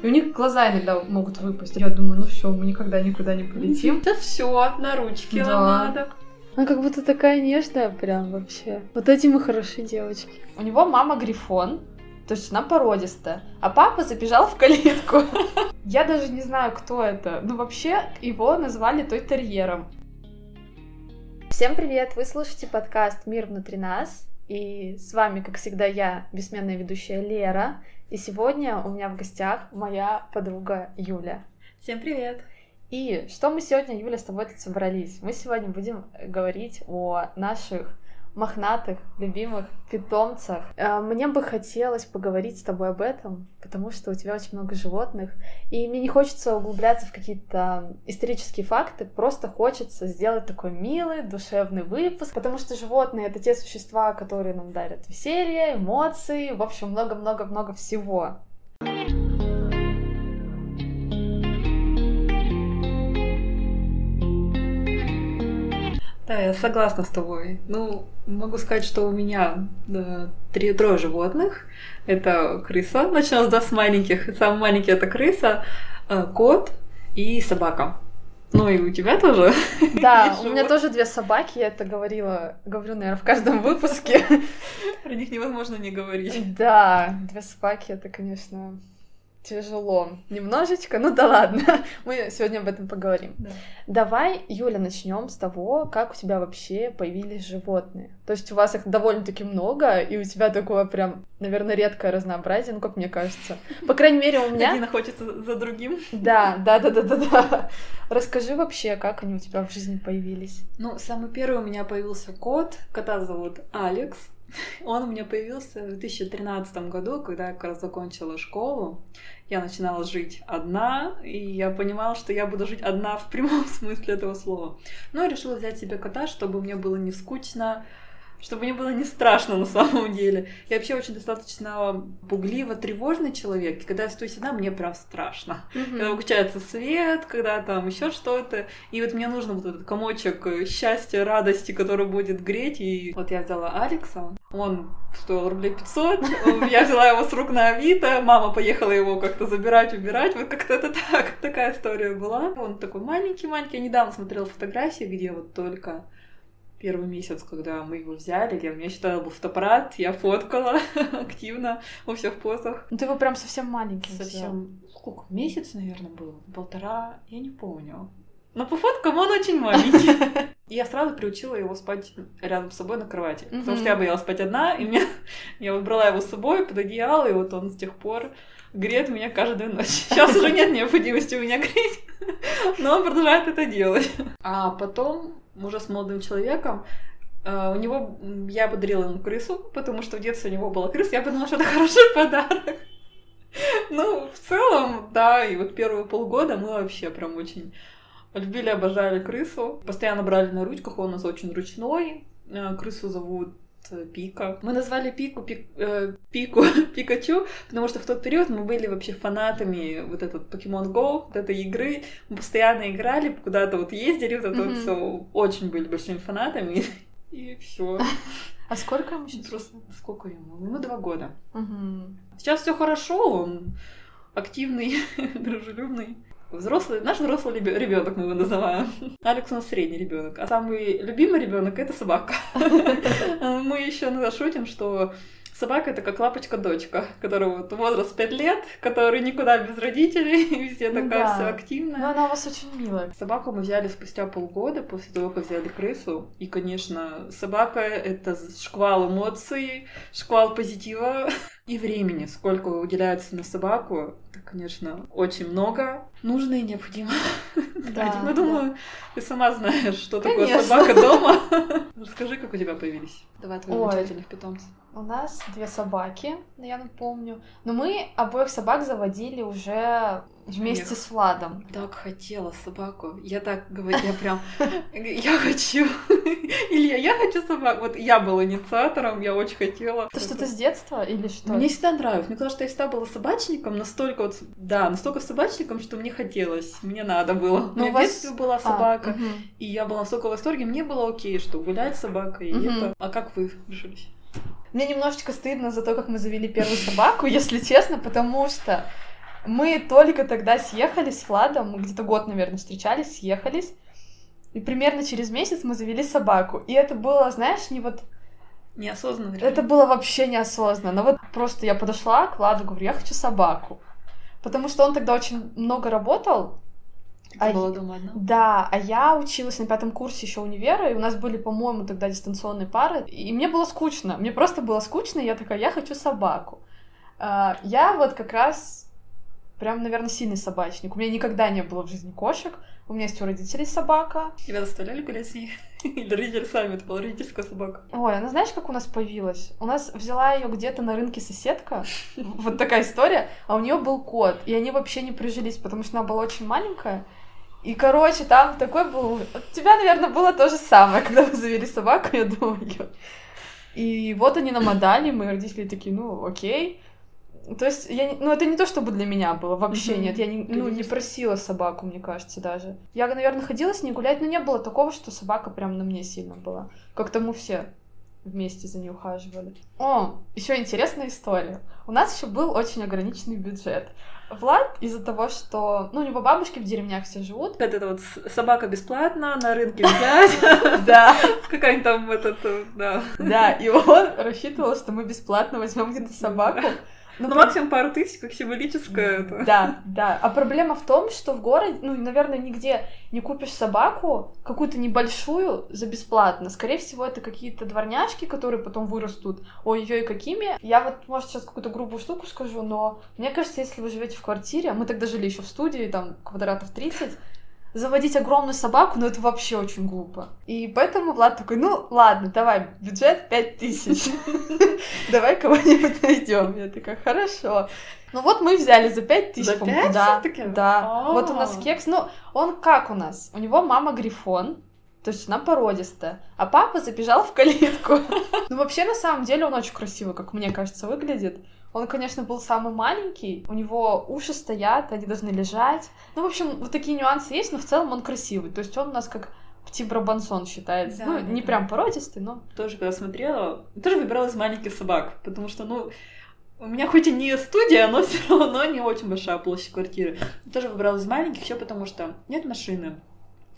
И у них глаза иногда могут выпасть. Я думаю, ну все, мы никогда никуда не полетим. Да все, на ручке Да. надо. Она как будто такая нежная прям вообще. Вот эти мы хорошие девочки. У него мама грифон, то есть она породистая, а папа забежал в калитку. Я даже не знаю, кто это. Ну, вообще, его назвали той терьером. Всем привет! Вы слушаете подкаст «Мир внутри нас». И с вами, как всегда, я, бессменная ведущая Лера. И сегодня у меня в гостях моя подруга Юля. Всем привет. И что мы сегодня, Юля, с тобой тут собрались? Мы сегодня будем говорить о наших мохнатых, любимых питомцах. Э, Мне бы хотелось поговорить с тобой об этом, потому что у тебя очень много животных, и мне не хочется углубляться в какие-то исторические факты, просто хочется сделать такой милый, душевный выпуск, потому что животные — это те существа, которые нам дарят веселье, эмоции, в общем, много-много-много всего. Да, я согласна с тобой. Ну, могу сказать, что у меня да, три, трое животных. Это крыса, начнем да, с маленьких. Самый маленький это крыса, э, кот и собака. Ну и у тебя тоже. Да, у меня тоже две собаки, я это говорила, говорю, наверное, в каждом выпуске. Про них невозможно не говорить. Да, две собаки это, конечно, тяжело. Немножечко, ну да ладно, мы сегодня об этом поговорим. Да. Давай, Юля, начнем с того, как у тебя вообще появились животные. То есть у вас их довольно-таки много, и у тебя такое прям, наверное, редкое разнообразие, ну как мне кажется. По крайней мере, у меня... Один охотится за другим. Да, да, да, да, да, да. Расскажи вообще, как они у тебя в жизни появились. Ну, самый первый у меня появился кот. Кота зовут Алекс. Он у меня появился в 2013 году, когда я как раз закончила школу. Я начинала жить одна, и я понимала, что я буду жить одна в прямом смысле этого слова. Но я решила взять себе кота, чтобы мне было не скучно, чтобы мне было не страшно на самом деле. Я вообще очень достаточно пугливо тревожный человек, и когда я стою одна, мне прям страшно. Когда выключается свет, когда там еще что-то. И вот мне нужно вот этот комочек э, счастья, радости, который будет греть. И вот я взяла Алекса, он стоил рублей 500, я взяла его с рук на Авито, мама поехала его как-то забирать, убирать, вот как-то это так, такая история была. Он такой маленький-маленький, я недавно смотрела фотографии, где вот только первый месяц, когда мы его взяли, я, у меня считала был фотоаппарат, я фоткала активно во всех позах. Ну ты его прям совсем маленький взял. Совсем, сколько, месяц, наверное, был? Полтора, я не помню. Но по фоткам он очень маленький. И я сразу приучила его спать рядом с собой на кровати. Потому что я боялась спать одна, и мне... я выбрала его с собой под одеяло, и вот он с тех пор греет меня каждую ночь. Сейчас уже нет необходимости меня греть, но он продолжает это делать. А потом, уже с молодым человеком, э, у него, я подарила ему крысу, потому что в детстве у него была крыса, я подумала, что это хороший подарок. Ну, в целом, да, и вот первые полгода мы вообще прям очень любили, обожали крысу. Постоянно брали на ручках, он у нас очень ручной. Э, Крысу зовут Пика. Мы назвали Пику Пик- э, Пику Пикачу, потому что в тот период мы были вообще фанатами вот этот Pokemon Go, вот этой игры. Мы постоянно играли, куда-то вот ездили, вот это вот Мгм. все. Очень были большими фанатами. И все. А сколько ему сейчас? Просто сколько ему? Ему два года. Сейчас все хорошо, он активный, дружелюбный. Взрослый, наш взрослый ребенок мы его называем. Алекс у нас средний ребенок, а самый любимый ребенок это собака. Мы еще шутим, что собака это как лапочка-дочка, которая вот возраст 5 лет, который никуда без родителей, везде Ну такая да. вся активная. она у вас очень милая. Собаку мы взяли спустя полгода после того, как взяли крысу. И, конечно, собака — это шквал эмоций, шквал позитива и времени. Сколько уделяется на собаку, это, конечно, очень много. Нужно и необходимо. тратить. Ну, думаю, ты сама знаешь, что такое Конечно. собака дома. Расскажи, как у тебя появились. Давай твоих замечательных питомцев. У нас две собаки, я напомню. Но мы обоих собак заводили уже вместе Эх. с Владом. Так хотела собаку. Я так говорю, я прям, я хочу. Илья, я хочу собаку. Вот я была инициатором, я очень хотела. Это что-то с детства или что? Мне всегда нравилось. Мне казалось, что я всегда была собачником, настолько вот, да, настолько собачником, что мне хотелось, мне надо было. Ну, у меня вас- в детстве была А, собака, и я была настолько в восторге, мне было окей, что гулять с собакой, и Мгм. это... А как вы решились? Мне немножечко стыдно за то, как мы завели первую собаку, если честно, потому что Мы только тогда съехались с Владом, мы где-то год, наверное, встречались, съехались. И примерно через месяц мы завели собаку. И это было, знаешь, не вот... Неосознанно. Это было вообще неосознанно. Но вот просто я подошла к Владу, говорю, я хочу собаку. Потому что он тогда очень много работал. Ты а была дома одна? Да, а я училась на пятом курсе еще универа, и у нас были, по-моему, тогда дистанционные пары, и мне было скучно. Мне просто было скучно, и я такая, я хочу собаку. А, Я вот как раз прям, наверное, сильный собачник. У меня никогда не было в жизни кошек. У меня есть у родителей собака. Тебя заставляли гулять с ней? Или родители сами? Это была родительская собака. Ой, она знаешь, как у нас появилась? У нас взяла ее где-то на рынке соседка. Вот такая история. А у нее был кот. И они вообще не прижились, потому что она была очень маленькая. И, короче, там такой был... У тебя, наверное, было то же самое, когда вы завели собаку, я думаю. И вот они нам отдали, мои родители такие, ну, окей. То есть, я, не- ну, это не то, чтобы для меня было, вообще нет. Я не, ну, не просила собаку, мне кажется, даже. Я, наверное, ходила с ней гулять, но не было такого, что собака прям на мне сильно была. Как-то мы все вместе за ней ухаживали. О, еще интересная история. У нас еще был очень ограниченный бюджет. Влад из-за того, что, ну, у него бабушки в деревнях все живут. Вот это вот собака бесплатно, на рынке взять. Да, Какая-нибудь там этот, э, да. да, и он рассчитывал, что мы бесплатно возьмем где-то собаку. Ну, Ну, максимум пару тысяч, как символическое это. Да, да. А проблема в том, что в городе, ну, наверное, нигде не купишь собаку, какую-то небольшую, за бесплатно. Скорее всего, это какие-то дворняжки, которые потом вырастут. Ой-ой, какими. Я вот, может, сейчас какую-то грубую штуку скажу, но мне кажется, если вы живете в квартире, а мы тогда жили еще в студии, там, квадратов 30, заводить огромную собаку, ну, это вообще очень глупо. И поэтому Влад такой, ну, ладно, давай, бюджет 5000. Давай кого-нибудь найдем. Я такая, хорошо. Ну вот мы взяли за 5 тысяч. За по-моему. пять Да, всё-таки? да. Вот у нас А. кекс, ну, он как у нас? У него мама грифон, то есть она породистая, а папа забежал в калитку. Ну, вообще, на самом деле, он очень красиво, как мне кажется, выглядит. Он, конечно, был самый маленький, у него уши стоят, они должны лежать. Ну, в общем, вот такие нюансы есть, но в целом он красивый. То есть он у нас как Пти Брабансон считается. Да, ну, да, не да. прям породистый, но... Тоже, когда смотрела, тоже выбирала из маленьких собак, потому что, ну, у меня хоть и не студия, но все равно не очень большая площадь квартиры. Тоже выбрала из маленьких, еще потому что нет машины.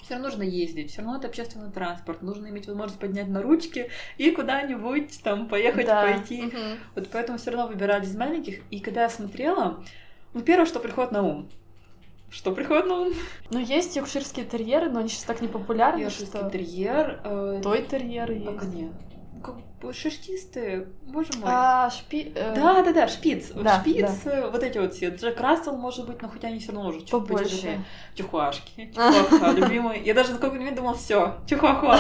Все равно нужно ездить, все равно это общественный транспорт, нужно иметь возможность поднять на ручки и куда-нибудь там поехать, Да. пойти. Мгм. Вот поэтому все равно выбирали из маленьких. И когда я смотрела, ну, первое, что приходит на ум. Что приходит на ум? Ну, есть йоркширские терьеры, но они сейчас так не популярны, Йоркширский что... терьер. э, Той терьеры Пока есть. нет. Шерстистые, боже мой. А, шпи... э, Да, да, да, шпиц. Да, шпиц, э, вот эти вот все. Джек Рассел, может быть, но хотя они все равно уже чуть Побольше. потяжелее. Чихуашки. Чихуаха, любимый. Я даже на какой-то момент думала, все, чихуахуа.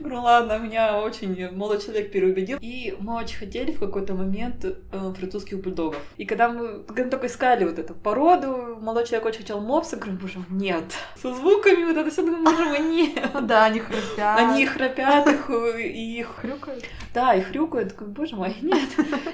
Говорю, ладно, меня очень молодой человек переубедил. И мы очень хотели в какой-то момент э, французских бульдогов. И когда мы когда мы только искали вот эту породу, молодой человек очень хотел мопса, говорю, боже мой, нет. Со звуками вот это все, думаю, боже мой, нет. Ну да, они храпят. Они храпят, их, и их хрюкают. да, и хрюкают, такой, боже мой, нет.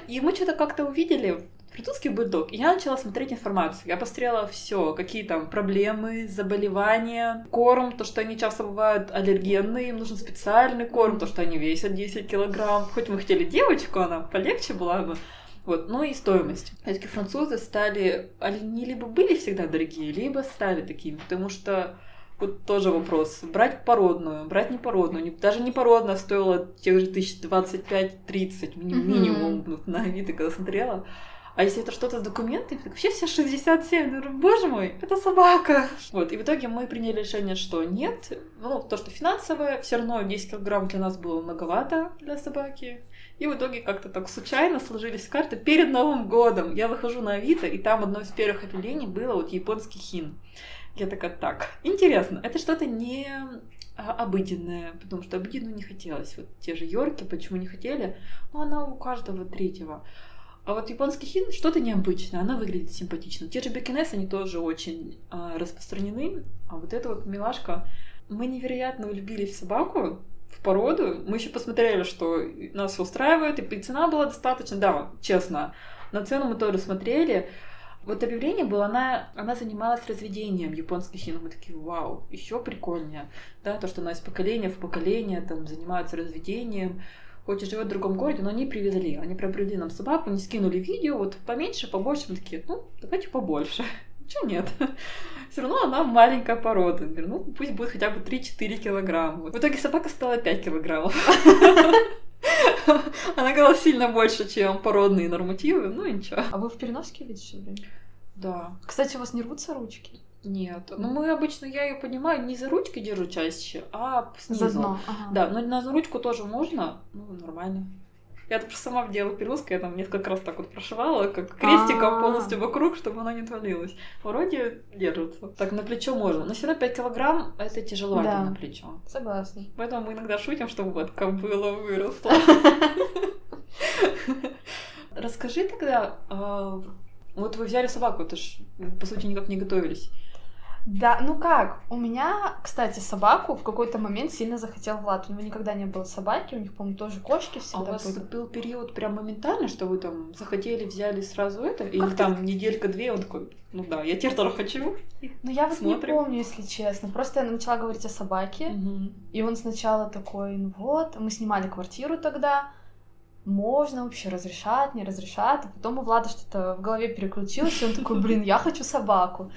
И мы что-то как-то увидели французский бульдог, и я начала смотреть информацию. Я посмотрела все, какие там проблемы, заболевания, корм, то, что они часто бывают аллергенные, им нужен специальный корм, то, что они весят 10 килограмм. Хоть мы хотели девочку, она полегче была бы. Вот, ну и стоимость. Все-таки французы стали, они либо были всегда дорогие, либо стали такими, потому что вот тоже вопрос. Брать породную, брать непородную. Не- Даже непородная стоила тех же тысяч 25-30 ми- Мгм. минимум вот на Авито, когда смотрела. А если это что-то с документами, так вообще все 67. Я говорю, боже мой, это собака. Вот, и в итоге мы приняли решение, что нет. Ну, то, что финансовое, все равно 10 килограмм для нас было многовато для собаки. И в итоге как-то так случайно сложились карты. Перед Новым годом я выхожу на Авито, и там одно из первых объявлений было вот японский хин. Я такая, так, интересно, это что-то не а, обыденное, потому что обыденную не хотелось. Вот те же Йорки, почему не хотели? Ну, она у каждого третьего. А вот японский хин что-то необычное, она выглядит симпатично. Те же бекинес, они тоже очень а, распространены. А вот эта вот милашка, мы невероятно влюбились в собаку, в породу. Мы еще посмотрели, что нас устраивает, и цена была достаточно, да, честно. На цену мы тоже смотрели. Вот объявление было, она, она занималась разведением японских хинов. Мы такие, вау, еще прикольнее. Да, то, что она из поколения в поколение там занимается разведением. хоть и живет в другом городе, но они привезли. Они прям привезли нам собаку, они скинули видео, вот поменьше, побольше. Мы такие, ну, давайте побольше. Чего нет? Все равно она маленькая порода. Ну, пусть будет хотя бы 3-4 килограмма. В итоге собака стала 5 килограммов. Она говорила сильно больше, чем породные нормативы, ну ничего. А вы в переноске видите все время? Да. Кстати, у вас не рвутся ручки? Нет. Ну, мы обычно, я ее поднимаю, не за ручки держу чаще, а снизу. За дно. Ага. Да, но на ручку тоже можно, ну, нормально. Я это просто сама делала перевозку, я там несколько раз так вот прошивала, как крестиком полностью вокруг, чтобы она не отвалилась. Вроде держится. Так, на плечо можно. Но все равно 5 килограмм это тяжеловато Да. на плечо. Согласна. Поэтому мы иногда шутим, что вот кобыла выросла. Расскажи тогда, а, вот вы взяли собаку, это ж, по сути, никак не готовились. Да, ну как? У меня, кстати, собаку в какой-то момент сильно захотел Влад. У него никогда не было собаки, у них, по-моему, тоже кошки А у всегда вас были. был период прям моментально, что вы там захотели, взяли сразу это? Или Как-то- там неделька-две, он такой, ну да, я теперь тоже хочу. Ну я вот Смотрим. не помню, если честно. Просто я начала говорить о собаке, Мгм. и он сначала такой, ну вот, мы снимали квартиру тогда, можно вообще разрешать, не разрешать, а потом у Влада что-то в голове переключилось, и он такой, блин, я хочу собаку.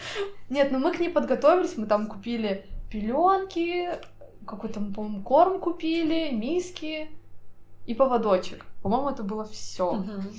Нет, ну мы к ней подготовились, мы там купили пеленки, какой-то, по-моему, корм купили, миски и поводочек. По-моему, это было все. Мгм.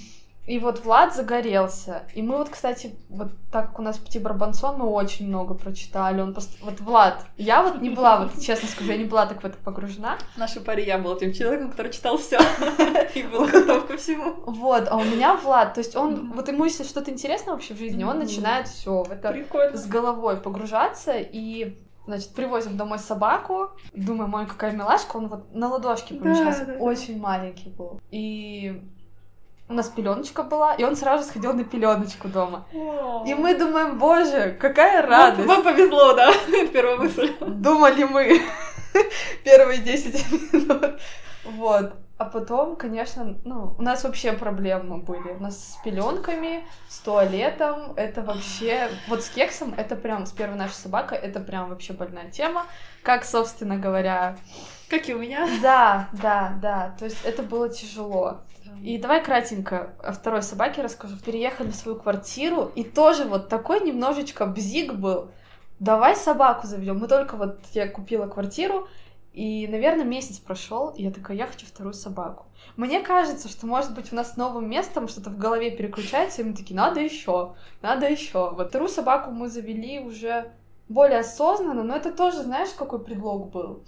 И вот Влад загорелся. И мы вот, кстати, вот так как у нас Пти Барбансон, мы очень много прочитали. Он пост... Вот Влад, я вот не была, вот честно скажу, я не была так в это погружена. В нашей паре я была тем человеком, который читал все и был готов ко всему. Вот, а у меня Влад, то есть он, вот ему если что-то интересно вообще в жизни, он начинает все в это с головой погружаться и Значит, привозим домой собаку. Думаю, мой какая милашка, он вот на ладошке помещался. да, да. Очень маленький был. И у нас пеленочка была, и он сразу же сходил на пеленочку дома. И мы думаем, боже, какая Вам, радость. вам повезло, да? Первая мысль. Думали мы первые 10 минут. Вот. А потом, конечно, ну, у нас вообще проблемы были. У нас с пеленками, с туалетом, это вообще... Вот с кексом, это прям, с первой нашей собакой, это прям вообще больная тема. Как, собственно говоря... Как и у меня. Да, да, да. То есть это было тяжело. И давай кратенько о второй собаке расскажу. Переехали в свою квартиру, и тоже вот такой немножечко бзик был. Давай собаку заведем. Мы только вот я купила квартиру, и, наверное, месяц прошел, и я такая, я хочу вторую собаку. Мне кажется, что, может быть, у нас новым местом что-то в голове переключается, и мы такие, надо еще, надо еще. Вот вторую собаку мы завели уже более осознанно, но это тоже, знаешь, какой предлог был?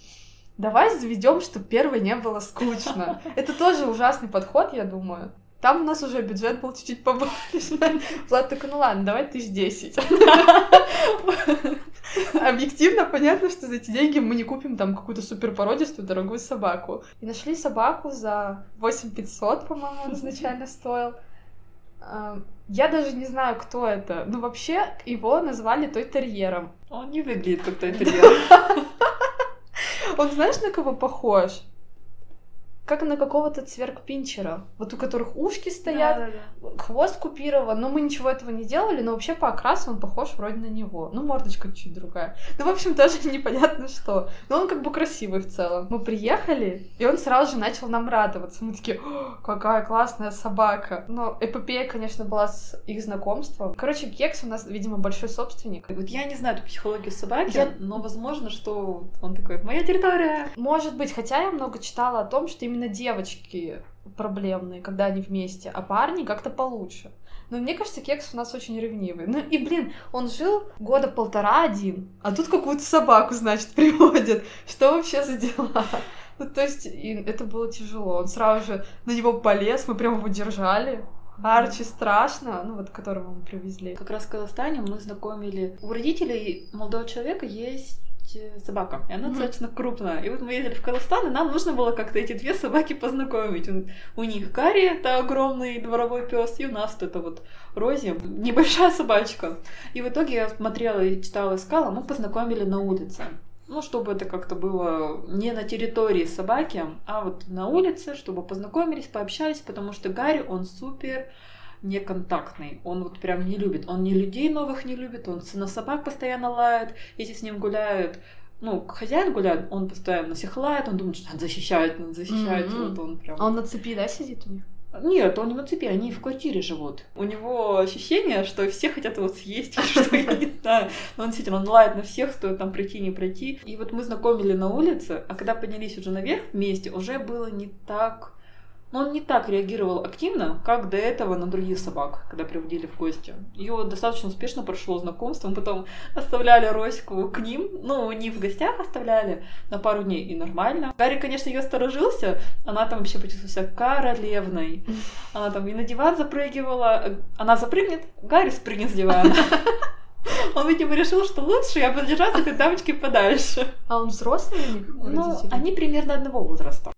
Давай заведем, чтобы первой не было скучно. Это тоже ужасный подход, я думаю. Там у нас уже бюджет был чуть-чуть побольше. Влад такой, ну ладно, давай тысяч десять. Объективно понятно, что за эти деньги мы не купим там какую-то суперпородистую дорогую собаку. И нашли собаку за 8500, по-моему, он изначально стоил. А, Я даже не знаю, кто это. Ну, вообще, его назвали той терьером. Он не выглядит как то интерьер. Он знаешь, на кого похож? Как на какого-то цверк-пинчера. Вот у которых ушки стоят, хвост купирован, но мы ничего этого не делали, но вообще по окрасу он похож вроде на него. Ну, мордочка чуть другая. Ну, в общем, тоже непонятно что. Но он как бы красивый в целом. Мы приехали, и он сразу же начал нам радоваться. Мы такие, «О, какая классная собака. Но эпопея, конечно, была с их знакомством. Короче, Кекс у нас, видимо, большой собственник. Вот я не знаю эту психологию собаки, Я- но возможно, что он такой, моя территория. Может быть, хотя я много читала о том, что именно девочки проблемные, когда они вместе, а парни как-то получше. Но мне кажется, Кекс у нас очень ревнивый. Ну и, блин, он жил года полтора один, а тут какую-то собаку, значит, приводят. Что вообще за дела? Ну, то есть, и это было тяжело. Он сразу же на него полез, мы прям его держали. Арчи страшно, ну вот которого мы привезли. Как раз в Казахстане мы знакомили... У родителей молодого человека есть э, собака, и она Мгм. достаточно крупная. И вот мы ездили в Казахстан, и нам нужно было как-то эти две собаки познакомить. У- них Гарри, это огромный дворовой пес, и у нас вот это вот Рози, небольшая собачка. И в итоге я смотрела и читала, искала, мы познакомили на улице. Ну, чтобы это как-то было не на территории собаки, а вот на улице, чтобы познакомились, пообщались, потому что Гарри, он супер неконтактный. Он вот прям не любит. Он ни людей новых не любит, он на собак постоянно лает. Если с ним гуляют ну, хозяин гуляет, он постоянно всех лает, он думает, что надо защищать, надо защищать. Мгм. Вот он прям... А он на цепи, да, сидит у них? Нет, он не на цепи, они в квартире живут. У него ощущение, что все хотят его съесть, что я не знаю. Но он действительно, он лает на всех, стоит там пройти, не пройти. И вот мы знакомили на улице, а когда поднялись уже наверх вместе, уже было не так... Ну, он не так реагировал активно, как до этого на других собак, когда приводили в гости. Ее достаточно успешно прошло знакомство. Мы потом оставляли Роську к ним. Ну, не в гостях оставляли на пару дней, и нормально. Гарри, конечно, ее сторожился. Она там вообще почувствовала себя королевной. Она там и на диван запрыгивала. Она запрыгнет, Гарри спрыгнет с дивана. Он, видимо, решил, что лучше я буду держаться этой дамочки подальше. А он взрослый у них? Ну, они примерно одного возраста.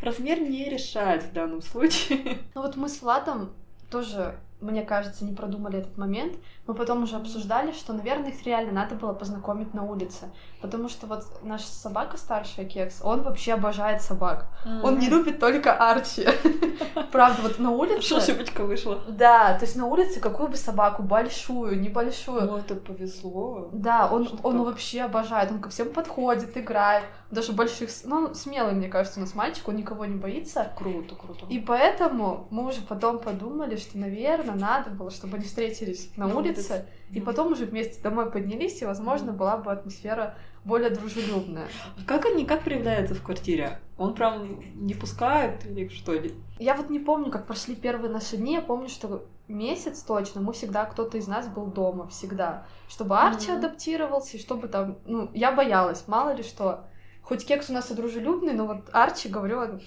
Размер не решает в данном случае. Ну вот мы с Владом тоже, мне кажется, не продумали этот момент. Мы потом уже обсуждали, что, наверное, их реально надо было познакомить на улице. Потому что вот наша собака старшая, Кекс, он вообще обожает собак. Он не любит только Арчи. Правда, вот на улице... Что ошибочка вышла? Да, то есть на улице какую бы собаку, большую, небольшую, Ну, это повезло. Да, он, он вообще обожает, он ко всем подходит, играет, даже больших, ну, смелый, мне кажется, у нас мальчик, он никого не боится. Круто, круто. И поэтому мы уже потом подумали, что, наверное, надо было, чтобы они встретились на На улице, и потом уже вместе домой поднялись, и, возможно, была бы атмосфера более дружелюбная. Как они, как проявляются в квартире? Он прям не пускает или что ли? Я вот не помню, как прошли первые наши дни, я помню, что месяц точно мы всегда, кто-то из нас был дома, всегда. Чтобы Арчи Мгм. адаптировался, и чтобы там, ну, я боялась, мало ли что. Хоть Кекс у нас и дружелюбный, но вот Арчи, говорю,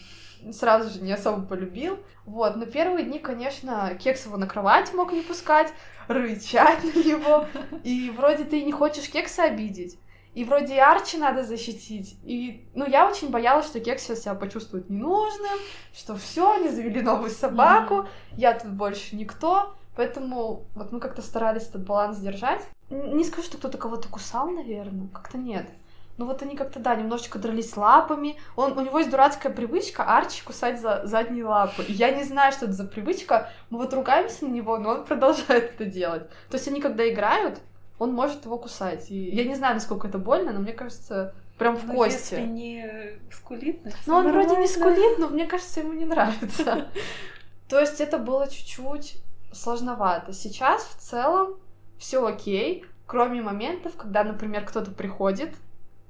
сразу же не особо полюбил. Вот, но первые дни, конечно, Кекс его на кровать мог не пускать, рычать на него. И вроде ты не хочешь Кекса обидеть. И вроде и Арчи надо защитить. И, ну, я очень боялась, что Кекс сейчас себя почувствует ненужным, что все, они завели новую собаку, я тут больше никто. Поэтому вот мы как-то старались этот баланс держать. Не скажу, что кто-то кого-то кусал, наверное, как-то нет. Ну вот они как-то, да, немножечко дрались лапами. Он, у него есть дурацкая привычка Арчи кусать за задние лапы. И я не знаю, что это за привычка. Мы вот ругаемся на него, но он продолжает это делать. То есть они когда играют, он может его кусать. И я не знаю, насколько это больно, но мне кажется, прям в Ну, кости. Если не скулит, Ну, он вроде не скулит, но мне кажется, ему не нравится. То есть это было чуть-чуть сложновато. Сейчас в целом все окей, кроме моментов, когда, например, кто-то приходит,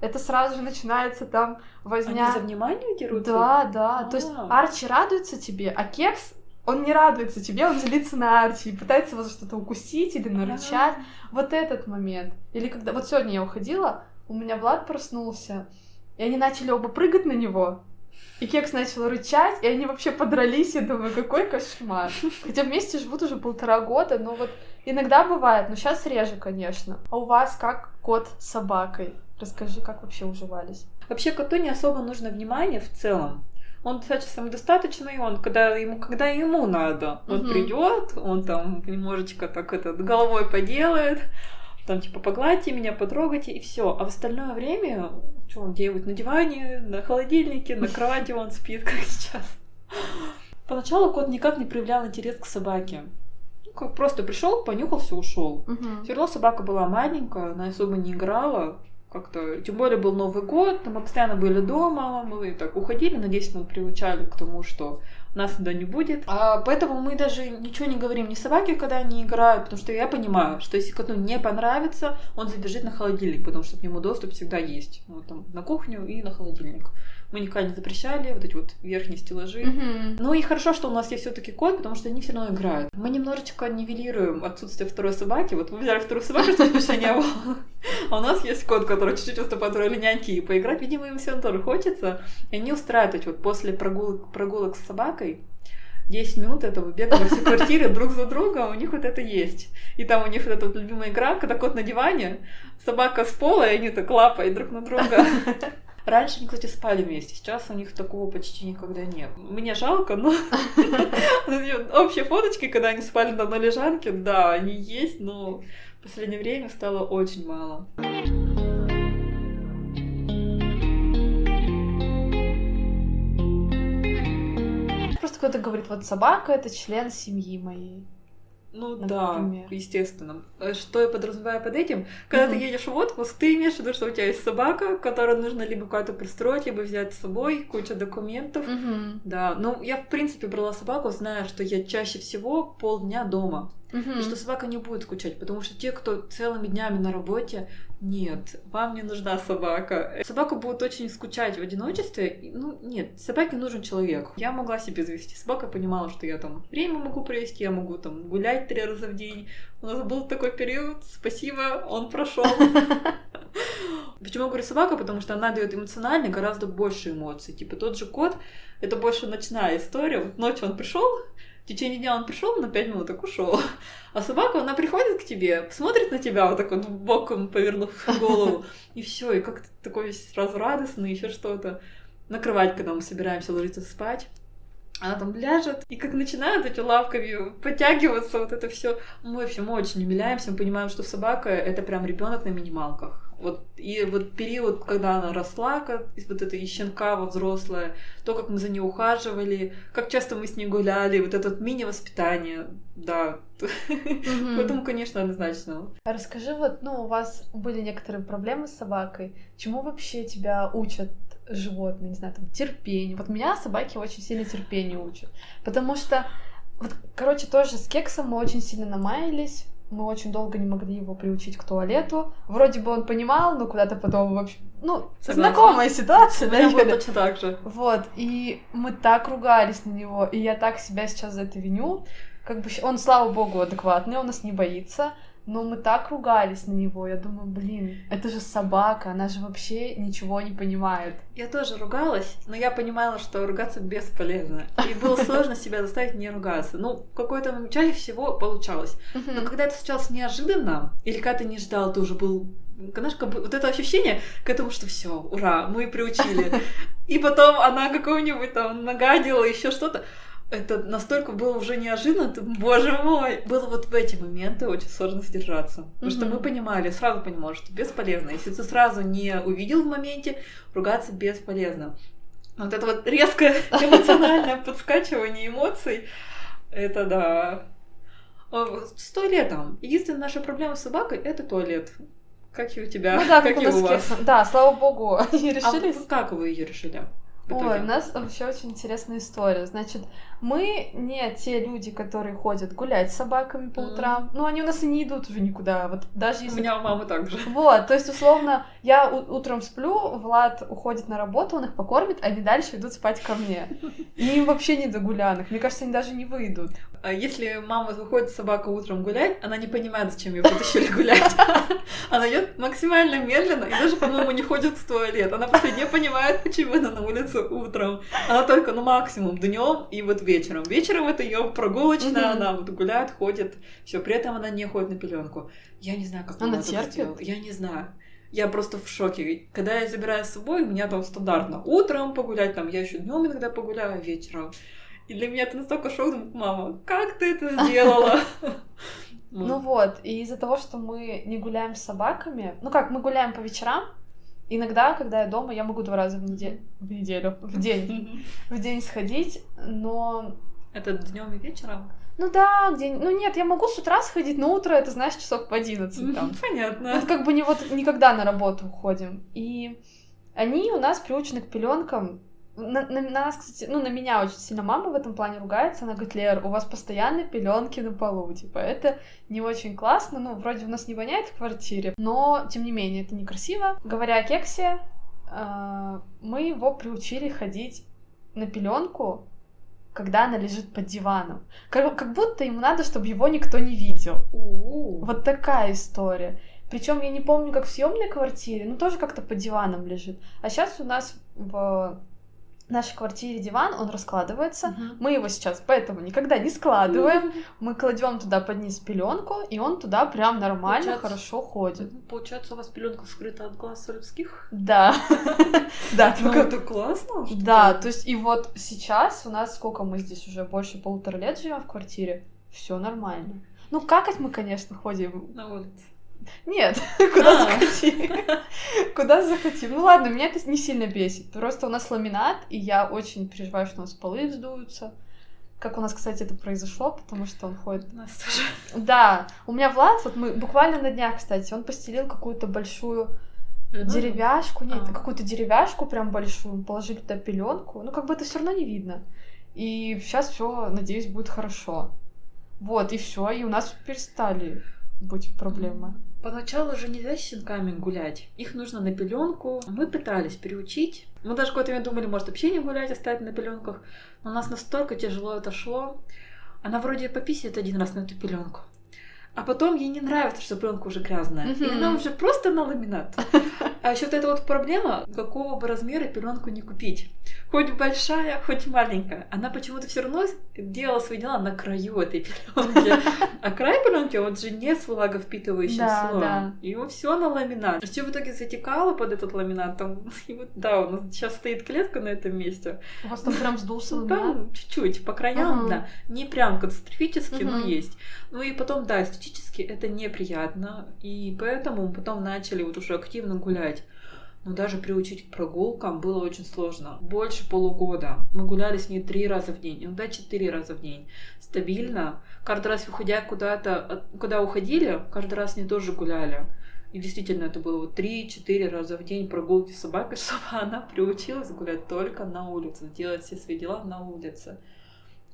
это сразу же начинается там возня. Они за внимание дерутся? Да, да. То есть А. Арчи радуется тебе, а Кекс он не радуется тебе, он злится на Арчи и пытается его за что-то укусить или нарычать. Вот этот момент. Или когда... Вот сегодня я уходила, у меня Влад проснулся, и они начали оба прыгать на него. И Кекс начал рычать, и они вообще подрались. Я думаю, какой кошмар. Хотя вместе живут уже полтора года, но вот иногда бывает, но сейчас реже, конечно. А у вас как кот с собакой? Расскажи, как вообще уживались? Вообще коту не особо нужно внимание в целом. Он достаточно самодостаточный, он когда ему, когда ему надо, он Мгм. придет, он там немножечко так это головой поделает, там типа погладьте меня, потрогайте и все. А в остальное время, что он делает на диване, на холодильнике, на кровати он спит, как сейчас. Поначалу кот никак не проявлял интерес к собаке. Ну, как просто пришел, понюхался, ушел. Все равно собака была маленькая, она особо не играла. Как-то, тем более был Новый год, мы постоянно были дома, мы так уходили, надеюсь, мы приучали к тому, что нас туда не будет. А поэтому мы даже ничего не говорим ни собаке, когда они играют, потому что я понимаю, что если коту не понравится, он забежит на холодильник, потому что к нему доступ всегда есть. Вот там на кухню и на холодильник. Мы никогда не запрещали вот эти вот верхние стеллажи. Мгм. Ну и хорошо, что у нас есть все-таки кот, потому что они все равно играют. Мы немножечко нивелируем отсутствие второй собаки. Вот мы взяли вторую собаку, чтобы больше не было. А у нас есть кот, который чуть-чуть уступает роли няньки и поиграть. Видимо, им всем тоже хочется. И они устраивают вот после прогулок, прогулок с собакой 10 минут этого бега во всей квартире друг за другом, у них вот это есть. И там у них вот эта вот любимая игра, когда кот на диване, собака с пола, и они так лапают друг на друга. Раньше они, кстати, спали вместе, сейчас у них такого почти никогда нет. Мне жалко, но общие фоточки, когда они спали на одной лежанке, да, они есть, но в последнее время стало очень мало. Просто кто-то говорит, вот собака это член семьи моей. Ну например. да, естественно. Э, Что я подразумеваю под этим? Когда Мгм. ты едешь в отпуск, ты имеешь в виду, что у тебя есть собака, которую нужно либо куда-то пристроить, либо взять с собой, куча документов. Мгм. Да, ну я в принципе брала собаку, зная, что я чаще всего полдня дома. Мгм. И что собака не будет скучать, потому что те, кто целыми днями на работе, нет, вам не нужна собака. Собака будет очень скучать в одиночестве. Ну, нет, собаке нужен человек. Я могла себе завести собаку, понимала, что я там время могу провести, я могу там гулять три раза в день. У нас был такой период, спасибо, он прошел. Почему я говорю собака? Потому что она дает эмоционально гораздо больше эмоций. Типа тот же кот, это больше ночная история. Вот ночью он пришел, в течение дня он пришел, на пять минут так ушел. А собака, она приходит к тебе, смотрит на тебя вот так вот боком повернув голову, и все, и как-то такой весь сразу радостный, еще что-то. Накрывать, когда мы собираемся ложиться спать. Она там ляжет, и как начинают эти лапками подтягиваться, вот это все. Мы, в общем, очень умиляемся, мы понимаем, что собака это прям ребенок на минималках. Вот, и вот период, когда она росла, как вот этой из щенка во взрослое, то, как мы за ней ухаживали, как часто мы с ней гуляли, вот это вот мини-воспитание, да. Мгм. Поэтому, конечно, однозначно. А Расскажи, вот, ну, у вас были некоторые проблемы с собакой. Чему вообще тебя учат животные, не знаю, там, терпению? Вот меня собаки очень сильно терпению учат. Потому что, вот, короче, тоже с кексом мы очень сильно намаялись. Мы очень долго не могли его приучить к туалету. Вроде бы он понимал, но куда-то потом вообще... Ну, Согласна. знакомая ситуация, да, было точно так же. Вот, и мы так ругались на него, и я так себя сейчас за это виню. Как бы он, слава богу, адекватный, он нас не боится, но мы так ругались на него. Я думаю, блин, это же собака, она же вообще ничего не понимает. Я тоже ругалась, но я понимала, что ругаться бесполезно. И было сложно себя заставить не ругаться. Ну, в какой-то момент чаще всего получалось. Но когда это случалось неожиданно, или когда ты не ждал, ты уже был знаешь, как бы вот это ощущение к этому, что все, ура, мы приучили. И потом она какого-нибудь там нагадила, еще что-то. Это настолько было уже неожиданно, ты, боже мой. Было вот в эти моменты очень сложно сдержаться. Потому что мы понимали, сразу понимали, что бесполезно. Если ты сразу не увидел в моменте, ругаться бесполезно. Вот это вот резкое эмоциональное подскачивание эмоций, это да. А, С туалетом. Единственная наша проблема с собакой — это туалет. Как и у тебя, Ну да, как как у и у вас. Да, слава богу, они А решились. вы- как вы ее решили? Ой, у нас вообще очень интересная история. Значит, мы не те люди, которые ходят гулять с собаками по утрам. Ну, они у нас и не идут уже никуда. Вот даже У если меня у мамы так же. Вот, то есть, условно, я у- утром сплю, Влад уходит на работу, он их покормит, они дальше идут спать ко мне. И им вообще не до гулянок. Мне кажется, они даже не выйдут. А если мама выходит с собакой утром гулять, она не понимает, зачем ее вытащили гулять. Она идет максимально медленно и даже, по-моему, не ходит в туалет. Она просто не понимает, почему она на улице утром. Она только, ну, максимум днем и вот вечером. Вечером это ее прогулочная, Мгм. она вот гуляет, ходит. Все, при этом она не ходит на пеленку. Я не знаю, как Она она терпит? сделала. Я не знаю. Я просто в шоке. Когда я забираю с собой, у меня там стандартно утром погулять, там я еще днем иногда погуляю, вечером. И для меня это настолько шок, думаю, мама, как ты это сделала? Ну вот, и из-за того, что мы не гуляем с собаками, ну как, мы гуляем по вечерам, иногда, когда я дома, я могу два раза в неделю, в неделю, в день, в день сходить, но Это днем и вечером? ну да, где, ну нет, я могу с утра сходить, но утро это, знаешь, часов по 11 там. Понятно. Вот как бы не вот никогда на работу уходим. И они у нас приучены к пеленкам. На, на- на нас, кстати, ну, на меня очень сильно мама в этом плане ругается. Она говорит, Лер, у вас постоянно пеленки на полу. Типа, это не очень классно. Ну, вроде у нас не воняет в квартире, но, тем не менее, это некрасиво. Говоря о кексе, э, мы его приучили ходить на пеленку, когда она лежит под диваном. Как, как будто ему надо, чтобы его никто не видел. У-у. Вот такая история. Причем я не помню, как в съемной квартире, ну тоже как-то под диваном лежит. А сейчас у нас в нашей квартире диван, он раскладывается. Мгм. Мы его сейчас поэтому никогда не складываем. Мы кладем туда под низ пеленку, и он туда прям нормально, Получается- хорошо ходит. Получается, у вас пеленка скрыта от глаз людских? Да. Да, Ну, только это классно. Да, то есть и вот сейчас у нас сколько мы здесь уже больше полутора лет живем в квартире, все нормально. Ну, какать мы, конечно, ходим. На улице. Нет, куда А. захотим. Куда захотим. Ну ладно, меня это не сильно бесит. Просто у нас ламинат, и я очень переживаю, что у нас полы вздуются. как у нас, кстати, это произошло, потому что он ходит... У нас тоже. Да, у меня Влад, вот мы буквально на днях, кстати, он постелил какую-то большую деревяшку, нет, А. какую-то деревяшку прям большую, положили туда пеленку, ну как бы это все равно не видно. И сейчас все, надеюсь, будет хорошо. Вот, и все, и у нас перестали быть проблемы. Поначалу же нельзя с щенками гулять. Их нужно на пеленку. Мы пытались приучить. Мы даже какое-то время думали, может, вообще не гулять, оставить на пеленках. Но у нас настолько тяжело это шло. Она вроде пописит один раз на эту пеленку. А потом ей не нравится, что пленка уже грязная. И Мгм. она уже просто на ламинат. А еще вот эта вот проблема, какого бы размера пеленку не купить. Хоть большая, хоть маленькая. Она почему-то все равно делала свои дела на краю этой пеленки. А край пеленки, он же не с влаговпитывающим Да, слоем. да. И его все на ламинат. Все в итоге затекало под этот ламинат. Там, и вот, да, у нас сейчас стоит клетка на этом месте. У вас там прям сдулся Ну, ламинат? там чуть-чуть, по краям, Ага. да. Не прям катастрофически, но Мгм. есть. Ну и потом, да, эстетически это неприятно. И поэтому мы потом начали вот уже активно гулять. Но даже приучить к прогулкам было очень сложно. Больше полугода. Мы гуляли с ней три раза в день, иногда четыре раза в день. Стабильно. Каждый раз, выходя куда-то, куда уходили, каждый раз с ней тоже гуляли. И действительно, это было вот 3-4 раза в день прогулки с собакой, чтобы она приучилась гулять только на улице, делать все свои дела на улице.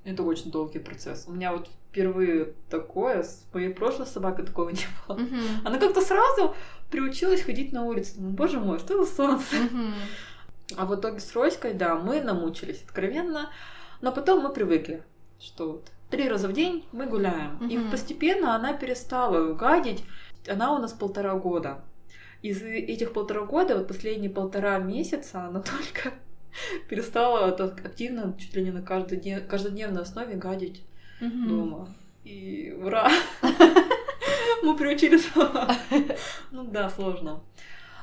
Это очень долгий процесс. У меня вот впервые такое, с моей прошлой собакой такого не было. Мгм. Она как-то сразу приучилась ходить на улицу. Думаю, боже мой, что за солнце? Мгм. А в итоге с Роськой, да, мы намучились откровенно, но потом мы привыкли, что вот три раза в день мы гуляем. И Мгм. постепенно она перестала гадить. Она у нас полтора года. Из этих полтора года, вот последние полтора месяца, она только перестала так активно, чуть ли не на каждоднев- каждодневной основе гадить Мгм. дома. И ура! Мы приучили. Ну да, сложно.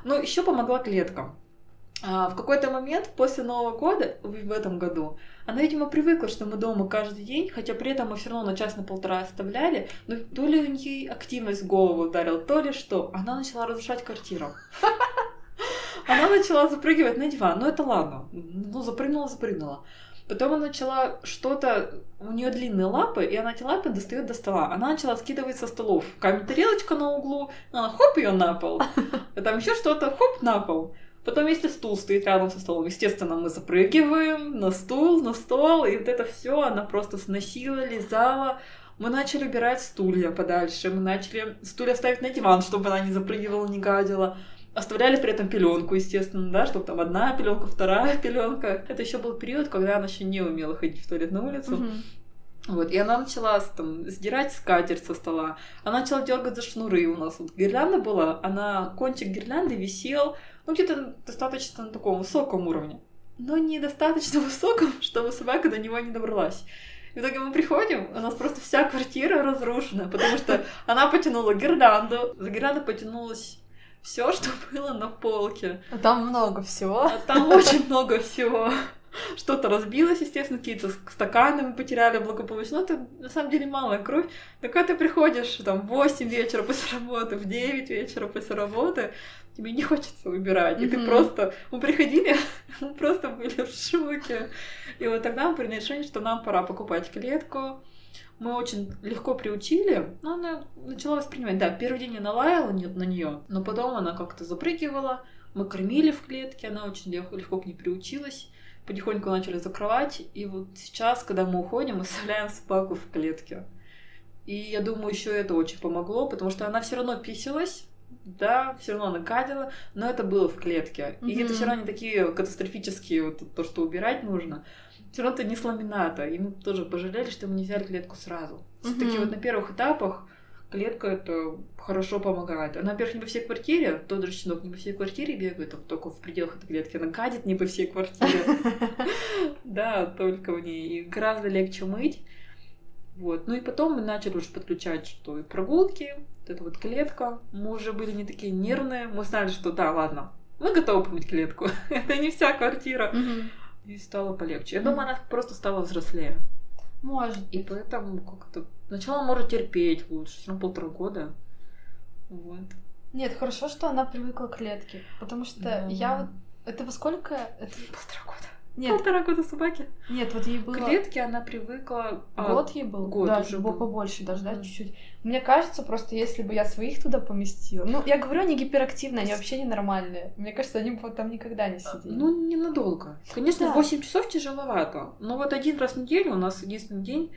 Ну, еще помогла клетка. А, в какой-то момент после Нового года, в в этом году, она, видимо, привыкла, что мы дома каждый день, хотя при этом мы все равно на час на полтора оставляли, но то ли у нее активность в голову ударила, то ли что. Она начала разрушать квартиру. Она начала запрыгивать на диван. Ну, это ладно. Ну, запрыгнула, запрыгнула. Потом она начала что-то... У нее длинные лапы, и она эти лапы достает до стола. Она начала скидывать со столов. Камень тарелочка на углу, она хоп ее на пол. А там еще что-то, хоп, на пол. Потом, если стул стоит рядом со столом, естественно, мы запрыгиваем на стул, на стол, и вот это все она просто сносила, лизала. Мы начали убирать стулья подальше, мы начали стулья ставить на диван, чтобы она не запрыгивала, не гадила. Оставляли при этом пеленку, естественно, да, чтобы там одна пеленка, вторая пеленка. Это еще был период, когда она еще не умела ходить в туалет на улицу. Мгм. Вот, и она начала там, сдирать скатерть со стола. Она начала дергать за шнуры у нас. Вот гирлянда была, она, кончик гирлянды висел, ну, где-то достаточно на таком высоком уровне. Но недостаточно высоком, чтобы собака до него не добралась. И в итоге мы приходим, у нас просто вся квартира разрушена, потому что она потянула гирлянду, за гирляндой потянулось все, что было на полке. А Там много всего. А там очень много всего. Что-то разбилось, естественно, какие-то стаканы мы потеряли благополучно. Но это на самом деле малая кровь. Но когда ты приходишь там в 8 вечера после работы, в 9 вечера после работы, тебе не хочется убирать. И ты Мгм. просто... Мы приходили, мы просто были в шоке. И вот тогда мы приняли решение, что нам пора покупать клетку. Мы очень легко приучили, но она начала воспринимать. Да, первый день я налаяла на нее, но потом она как-то запрыгивала. Мы кормили в клетке, она очень легко, к ней приучилась. Потихоньку начали закрывать. И вот сейчас, когда мы уходим, мы оставляем собаку в клетке. И я думаю, еще это очень помогло, потому что она все равно писалась, да, все равно она гадила, но это было в клетке. И это все равно не такие катастрофические, вот то, что убирать нужно. Все равно это не ламината. И мы тоже пожалели, что мы не взяли клетку сразу. Все-таки вот на первых этапах клетка это хорошо помогает. Она, во-первых, не по всей квартире, тот же щенок не по всей квартире бегает, а только в пределах этой клетки. Она гадит не по всей квартире. Да, только в ней. И гораздо легче мыть. Вот. Ну и потом мы начали уже подключать, что и прогулки, вот эта вот клетка. Мы уже были не такие нервные. Мы знали, что да, ладно, мы готовы помыть клетку. Это не вся квартира. И стало полегче. Я думаю, она просто стала взрослее. Может. И поэтому как-то... Сначала может терпеть лучше, все равно полтора года. Вот. Нет, хорошо, что она привыкла к клетке. Потому что Да. я вот... Это во сколько? Это... Полтора года. Нет, Полтора года собаки. нет, вот ей было... К клетке она привыкла... а, Год ей был? год да, уже был. побольше даже, да, Мгм. чуть-чуть. Мне кажется, просто если бы я своих туда поместила... Ну, я говорю, они гиперактивные, они вообще ненормальные. Мне кажется, они бы там никогда не сидели. Ну, ненадолго. Конечно, Да. 8 часов тяжеловато. Но вот один раз в неделю у нас единственный день,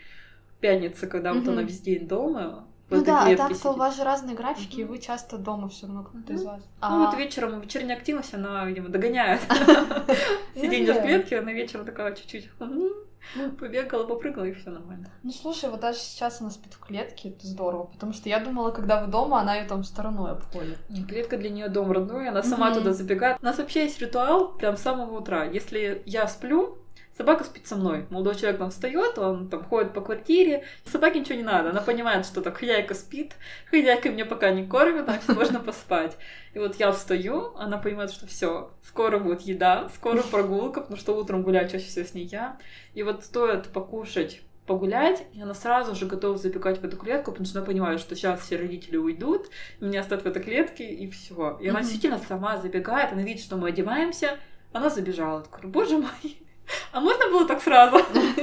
пятница, когда вот Мгм. она весь день дома. Ну да, а так-то у вас же разные графики, и Мгм. вы часто дома все равно кто-то из Мгм. вас. Ну А, вот вечером вечерняя активность, она, видимо, догоняет. Ну Сиденье в клетке, она вечером такая чуть-чуть Ну, побегала, попрыгала, и все нормально. Ну слушай, вот даже сейчас она спит в клетке, это здорово, потому что я думала, когда вы дома, она ее там стороной обходит. Клетка для нее дом родной, она сама туда забегает. У нас вообще есть ритуал прям с самого утра. Если я сплю, собака спит со мной. Молодой человек там встает, он там ходит по квартире. Собаке ничего не надо. Она понимает, что так хозяйка спит, хозяйка меня пока не кормит, значит, можно поспать. И вот я встаю, она понимает, что все, скоро будет еда, скоро прогулка, потому что утром гулять чаще всего с ней я. И вот стоит покушать, погулять, и она сразу же готова забегать в эту клетку, потому что она понимает, что сейчас все родители уйдут, меня оставят в этой клетке, и все. И она Мгм. действительно сама забегает, она видит, что мы одеваемся, она забежала. Такая, боже мой, а можно было так сразу?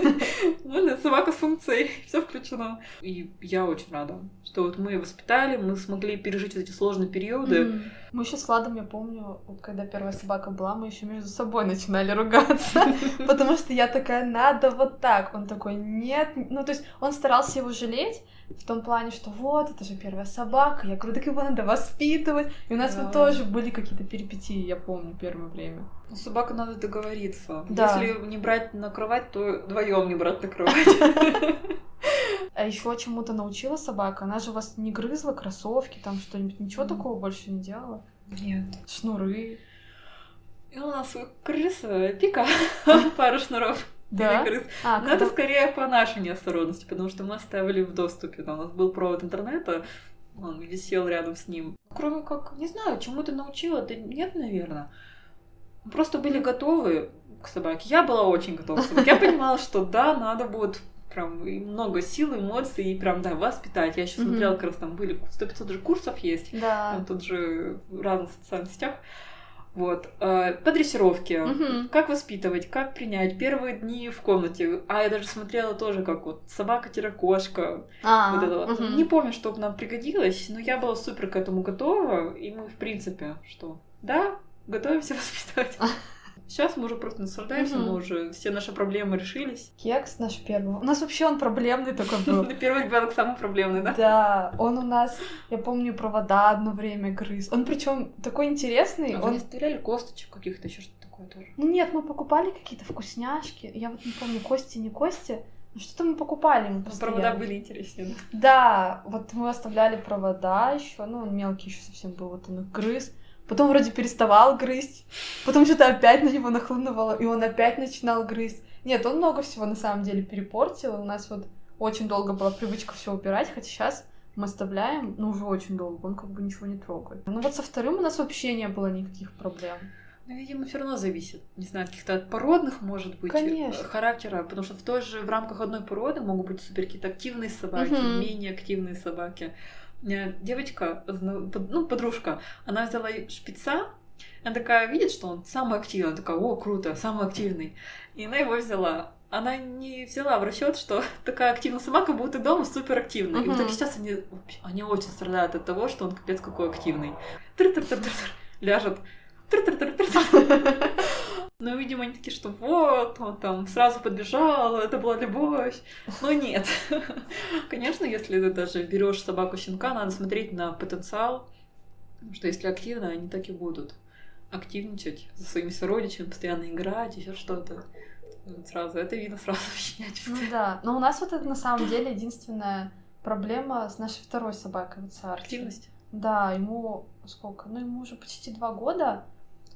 Можно собака с функцией, все включено. И я очень рада, что вот мы воспитали, мы смогли пережить вот эти сложные периоды. Мы еще с Ладом, я помню, когда первая собака была, мы еще между собой начинали ругаться, потому что я такая, надо вот так. Он такой, нет. Ну, то есть он старался его жалеть, в том плане, что вот, это же первая собака, я говорю, так его надо воспитывать. И у нас Да. вот тоже были какие-то перипетии, я помню, первое время. Ну, собака надо договориться. Да. Если не брать на кровать, то вдвоем не брать на кровать. А еще чему-то научила собака? Она же вас не грызла кроссовки, там что-нибудь, ничего такого больше не делала? Нет. Шнуры. И у нас крыса пика, пару шнуров. Да? или крыс. А, Но это когда- скорее по нашей неосторожности, потому что мы оставили в доступе. да, У нас был провод интернета, он висел рядом с ним. Кроме как, не знаю, чему ты научила, да нет, наверное. Мы просто были готовы к собаке. Я была очень готова к собаке. Я понимала, что да, надо будет прям много сил, эмоций, и прям, да, воспитать. Я еще Мгм. смотрела, как раз там были 100-500 же курсов есть, Да. там тут же в разных социальных сетях. Вот. э, По дрессировке. Мгм. Как воспитывать, как принять. Первые дни в комнате. А я даже смотрела тоже, как вот собака-кошка. А, вот это вот. мгм. Не помню, что нам пригодилось, но я была супер к этому готова. И мы, в принципе, что? Да, готовимся воспитывать. Сейчас мы уже просто наслаждаемся, Мгм. мы уже все наши проблемы решились. Кекс наш первый. У нас вообще он проблемный такой был. Первый ребенок самый проблемный, да? Да, он у нас, я помню, провода одно время грыз. Он причем такой интересный. А вы Он... не оставляли косточек каких-то, еще что-то такое тоже? Ну нет, мы покупали какие-то вкусняшки. Я вот не помню, кости, не кости. Ну что-то мы покупали. Мы Ну, постоянно. Провода были интереснее, да? Да, вот мы оставляли провода еще, ну, он мелкий еще совсем был, вот он их грыз. Потом вроде переставал грызть, потом что-то опять на него нахлынуло, и он опять начинал грызть. Нет, он много всего на самом деле перепортил, у нас вот очень долго была привычка все убирать, хотя сейчас мы оставляем, ну, уже очень долго, он как бы ничего не трогает. Ну вот со вторым у нас вообще не было никаких проблем. Ну, видимо, все равно зависит. Не знаю, от каких-то от породных, может быть, Конечно. э, характера. Потому что в той же, в рамках одной породы могут быть супер какие-то активные собаки, Мгм. менее активные собаки. Меня девочка, ну, подружка, она взяла шпица, она такая видит, что он самый активный, она такая, о, круто, самый активный. И она его взяла. Она не взяла в расчет, что такая активная собака будет и дома супер активной. И в итоге Мгм. сейчас они, они очень страдают от того, что он капец какой активный. Тыр-тыр-тыр-тыр, ляжет. Ну, видимо, они такие, что вот, он там сразу подбежал, это была любовь. Но нет. Конечно, если ты даже берешь собаку щенка, надо смотреть на потенциал. Что если активно, они так и будут активничать за своими сородичами, постоянно играть, еще что-то. Сразу, это видно сразу в Ну да, но у нас вот это на самом деле единственная проблема с нашей второй собакой, вот. Активность. Да, ему сколько? Ну, ему уже почти два года.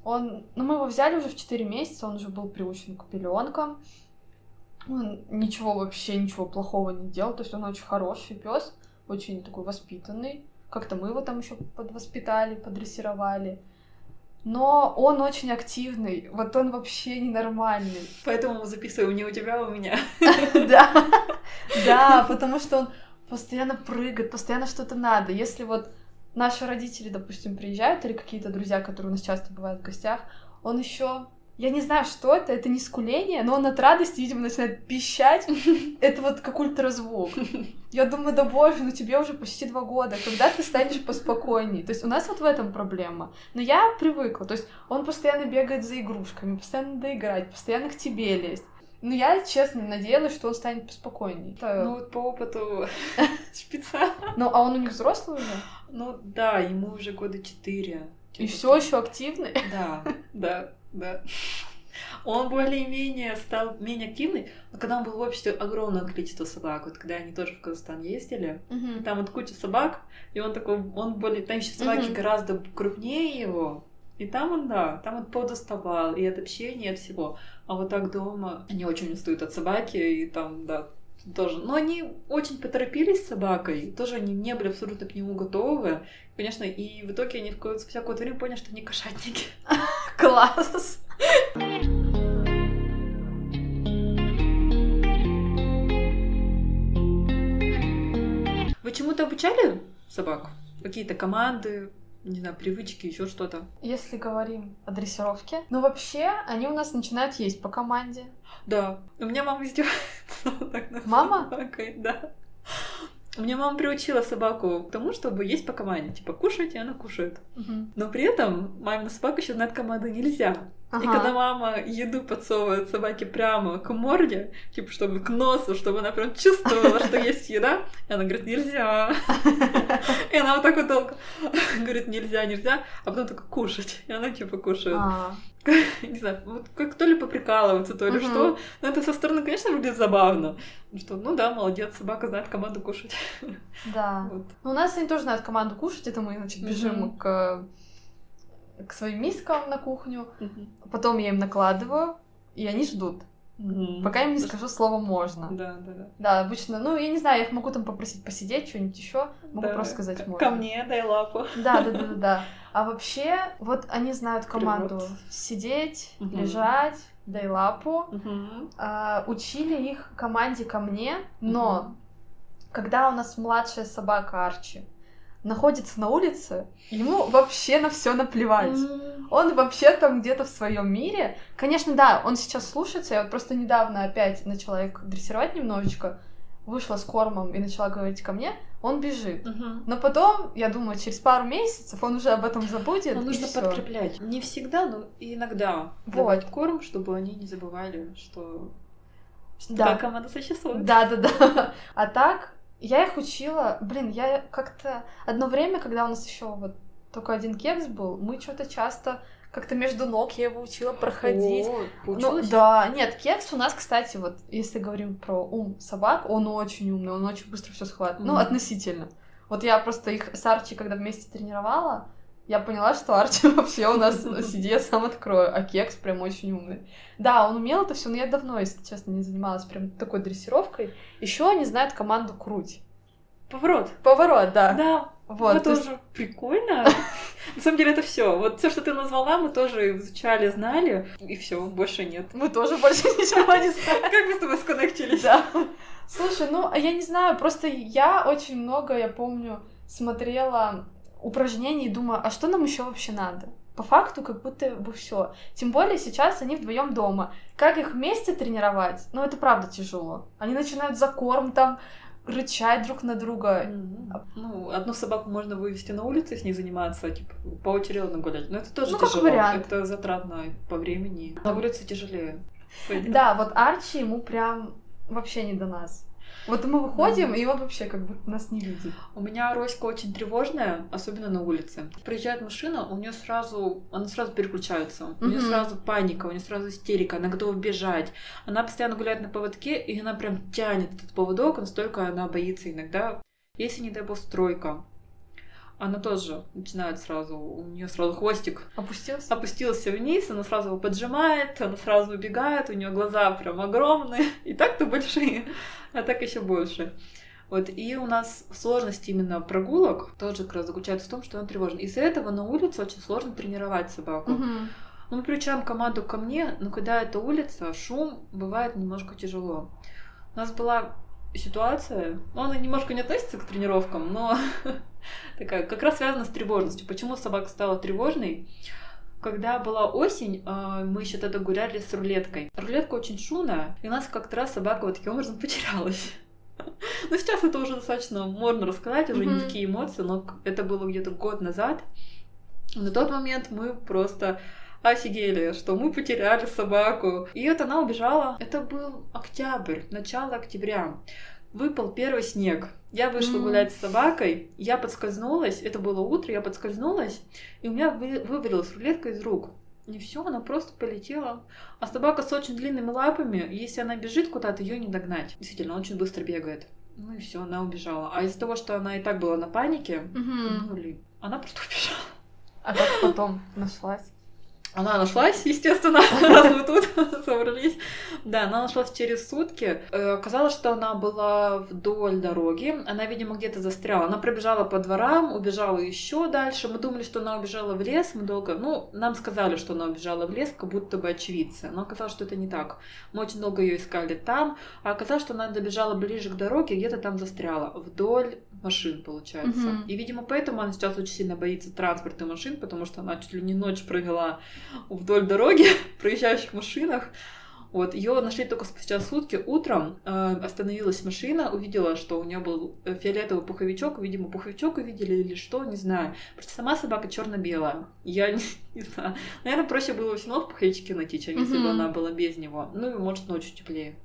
Он, ну, мы его взяли уже в 4 месяца, он уже был приучен к пеленкам. Он ничего вообще, ничего плохого не делал. То есть он очень хороший пес, очень такой воспитанный. Как-то мы его там еще подвоспитали, подрессировали. Но он очень активный. Вот он вообще ненормальный. Поэтому мы записываем не у тебя, а у меня. Да, да, потому что он постоянно прыгает, постоянно что-то надо. Если вот наши родители, допустим, приезжают или какие-то друзья, которые у нас часто бывают в гостях, он еще я не знаю, что это, это не скуление, но он от радости, видимо, начинает пищать. Это вот как ультразвук. Я думаю, да боже, ну тебе уже почти два года, когда ты станешь поспокойней? То есть у нас вот в этом проблема. Но я привыкла, то есть он постоянно бегает за игрушками, постоянно доиграть, постоянно к тебе лезть. Ну, я, честно, надеялась, что он станет поспокойней. Ну, вот по опыту шпица. Ну, а он у них взрослый уже? Ну, да, ему уже года четыре. И все еще активный? Да, да, да. Он более-менее стал менее активный, но когда он был в обществе огромное количество собак, вот когда они тоже в Казахстан ездили, Мгм. там вот куча собак, и он такой, он более, там еще собаки Мгм. гораздо крупнее его, и там он, да, там он подуставал и от общения, и от всего. А вот так дома они очень устают от собаки, и там, да, тоже. Но они очень поторопились с собакой, тоже они не были абсолютно к нему готовы. Конечно, и в итоге они в какое-то- время поняли, что они кошатники. Класс! Вы чему-то обучали собак? Какие-то команды, не знаю, привычки, еще что-то? Если говорим о дрессировке, ну вообще они у нас начинают есть по команде. Да. У меня мама издевается Мама? собакой, да. У меня мама приучила собаку к тому, чтобы есть по команде. Типа, кушать, и она кушает. Мгм. Но при этом мамина собака еще знает команду нельзя. И Ага. когда мама еду подсовывает собаке прямо к морде, типа, чтобы к носу, чтобы она прям чувствовала, что есть еда, и она говорит, нельзя. И она вот так вот долго говорит, нельзя, нельзя, а потом только кушать. И она типа кушает. А, Не знаю, вот как то ли поприкалываться, то ли что. Но это со стороны, конечно, выглядит забавно. Что, ну да, молодец, собака знает команду кушать. да. Ну, у нас они тоже знают команду кушать, это мы, значит, бежим к, к своим мискам на кухню, потом я им накладываю, и они ждут, Мгм. пока я им не скажу слово «можно». Да, да, да. Да, обычно, ну, я не знаю, я их могу там попросить посидеть, что-нибудь еще, могу Да, просто сказать «можно». Ко мне, дай лапу. Да, да, да, да, да. А вообще, вот они знают команду Привет. сидеть, Мгм. лежать, дай лапу. Мгм. А, учили их команде ко мне, но когда у нас младшая собака Арчи находится на улице, ему вообще на все наплевать. Он вообще там где-то в своем мире. Конечно, да, он сейчас слушается. Я вот просто недавно опять начала их дрессировать немножечко. Вышла с кормом и начала говорить ко мне. Он бежит. Мгм. Но потом, я думаю, через пару месяцев он уже об этом забудет. Но нужно всё. подкреплять. Не всегда, но иногда. Вот. Давать корм, чтобы они не забывали, что, что Да. такая команда существует. Да, да, да. А так, я их учила. Блин, я как-то одно время, когда у нас еще вот только один кекс был, мы что-то часто как-то между ног я его учила проходить. О, Ну, да, нет, кекс у нас, кстати, вот если говорим про ум собак, он очень умный, он очень быстро все схватывает. Ну, Мгм. относительно. Вот я просто их с Арчи, когда вместе тренировала, я поняла, что Арчи вообще у нас сиди, я сам открою, а кекс прям очень умный. Да, он умел это все, но я давно, если честно, не занималась прям такой дрессировкой. Еще они знают команду круть. Поворот. Поворот, да. Да, Вот, мы то есть- тоже. Прикольно. На самом деле это все. Вот все, что ты назвала, мы тоже изучали, знали, и все, больше нет. Мы тоже больше ничего не знаем. Как мы с тобой сконнектились? Да. Слушай, ну, а я не знаю, просто я очень много, я помню, смотрела упражнений и думаю, а что нам еще вообще надо? По факту, как будто бы все. Тем более сейчас они вдвоем дома. Как их вместе тренировать? Ну, это правда тяжело. Они начинают за корм там рычать друг на друга. Мгм. Ну, одну собаку можно вывести на улицу с ней заниматься, типа, поочередно гулять. Но это тоже Ну, тяжело. вариант. Это затратно по времени. На улице тяжелее. Да, вот Арчи ему прям вообще не до нас. Вот мы выходим, и он вообще как бы нас не видит. У меня Роська очень тревожная, особенно на улице. Приезжает машина, у нее сразу, она сразу переключается. У нее сразу паника, у нее сразу истерика, она готова бежать. Она постоянно гуляет на поводке, и она прям тянет этот поводок, настолько она боится иногда. Если, не дай бог, стройка, она тоже начинает сразу, у нее сразу хвостик Опустился? опустился вниз, она сразу его поджимает, она сразу убегает, у нее глаза прям огромные, и так-то большие, а так еще больше. Вот, и у нас сложность именно прогулок тоже как раз заключается в том, что она тревожна. Из-за этого на улице очень сложно тренировать собаку. Ну, мы приучаем команду ко мне, но когда это улица, шум бывает немножко тяжело. У нас была ситуация, ну, она немножко не относится к тренировкам, но такая, как раз связана с тревожностью. Почему собака стала тревожной? Когда была осень, э, мы еще тогда гуляли с рулеткой. Рулетка очень шумная, и у нас как-то раз собака вот таким образом потерялась. Ну, сейчас это уже достаточно можно рассказать, уже не такие эмоции, но это было где-то год назад. На тот момент мы просто офигели, что мы потеряли собаку. И вот она убежала. Это был октябрь, начало октября. Выпал первый снег. Я вышла mm. гулять с собакой, я подскользнулась, это было утро, я подскользнулась, и у меня вы, вывалилась рулетка из рук. И все, она просто полетела. А собака с очень длинными лапами, если она бежит куда-то, ее не догнать. Действительно, очень быстро бегает. Ну и все, она убежала. А из-за того, что она и так была на панике, mm-hmm. ну, она просто убежала. А как потом нашлась? Она нашлась, естественно, раз мы тут собрались. Да, она нашлась через сутки. Э, оказалось, что она была вдоль дороги. Она, видимо, где-то застряла. Она пробежала по дворам, убежала еще дальше. Мы думали, что она убежала в лес. Мы долго... Ну, нам сказали, что она убежала в лес, как будто бы очевидцы. Но оказалось, что это не так. Мы очень долго ее искали там. А оказалось, что она добежала ближе к дороге, где-то там застряла. Вдоль машин, получается. Mm-hmm. И, видимо, поэтому она сейчас очень сильно боится транспорта машин, потому что она чуть ли не ночь провела вдоль дороги, проезжающих машинах. Вот, ее нашли только спустя сутки. Утром э, остановилась машина, увидела, что у нее был э, фиолетовый пуховичок. Видимо, пуховичок увидели или что, не знаю. Просто сама собака черно-белая. Я не, не знаю. Наверное, проще было все равно в пуховичке найти, чем если бы она была без него. Ну и может ночью теплее.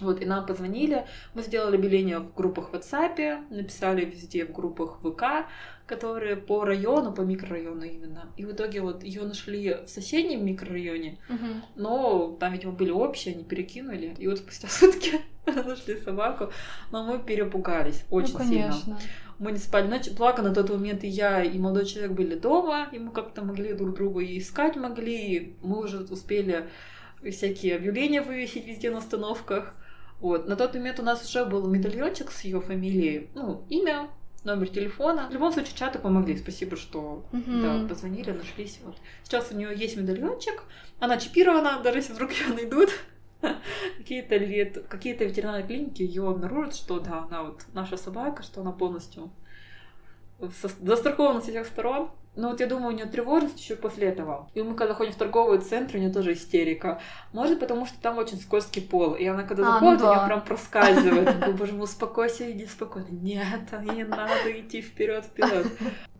Вот, и нам позвонили, мы сделали объявление в группах в WhatsApp, написали везде в группах ВК, которые по району, по микрорайону именно. И в итоге вот ее нашли в соседнем микрорайоне, угу. но там, видимо, были общие, они перекинули. И вот спустя сутки нашли собаку, но мы перепугались очень ну, конечно. сильно. Мы не спали ночь. Благо на тот момент и я, и молодой человек были дома, и мы как-то могли друг друга и искать могли, и мы уже успели всякие объявления вывесить везде на остановках. Вот. На тот момент у нас уже был медальончик с ее фамилией, ну, имя, номер телефона. В любом случае, чаты помогли. Спасибо, что угу. да, позвонили, нашлись. Вот. Сейчас у нее есть медальончик. Она чипирована, даже если вдруг ее найдут. какие-то лет, какие-то ветеринарные клиники ее обнаружат, что да, она вот наша собака, что она полностью застрахована со всех сторон. Но вот я думаю, у нее тревожность еще после этого. И мы когда ходим в торговый центр, у нее тоже истерика. Может, потому что там очень скользкий пол. И она когда а, заходит, ну да. у нее прям проскальзывает. Боже мой, успокойся, иди спокойно. Нет, не надо идти вперед, вперед.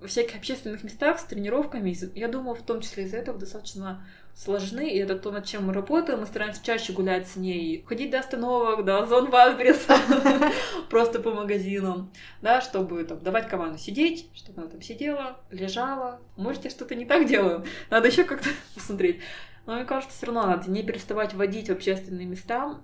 Во всяких общественных местах с тренировками, я думаю, в том числе из-за этого достаточно сложны, и это то, над чем мы работаем. Мы стараемся чаще гулять с ней, ходить до остановок, до зон Вальбреса, просто по магазинам, да, чтобы там давать команду сидеть, чтобы она там сидела, лежала. Может, я что-то не так делаю, надо еще как-то посмотреть. Но мне кажется, все равно надо не переставать водить в общественные места,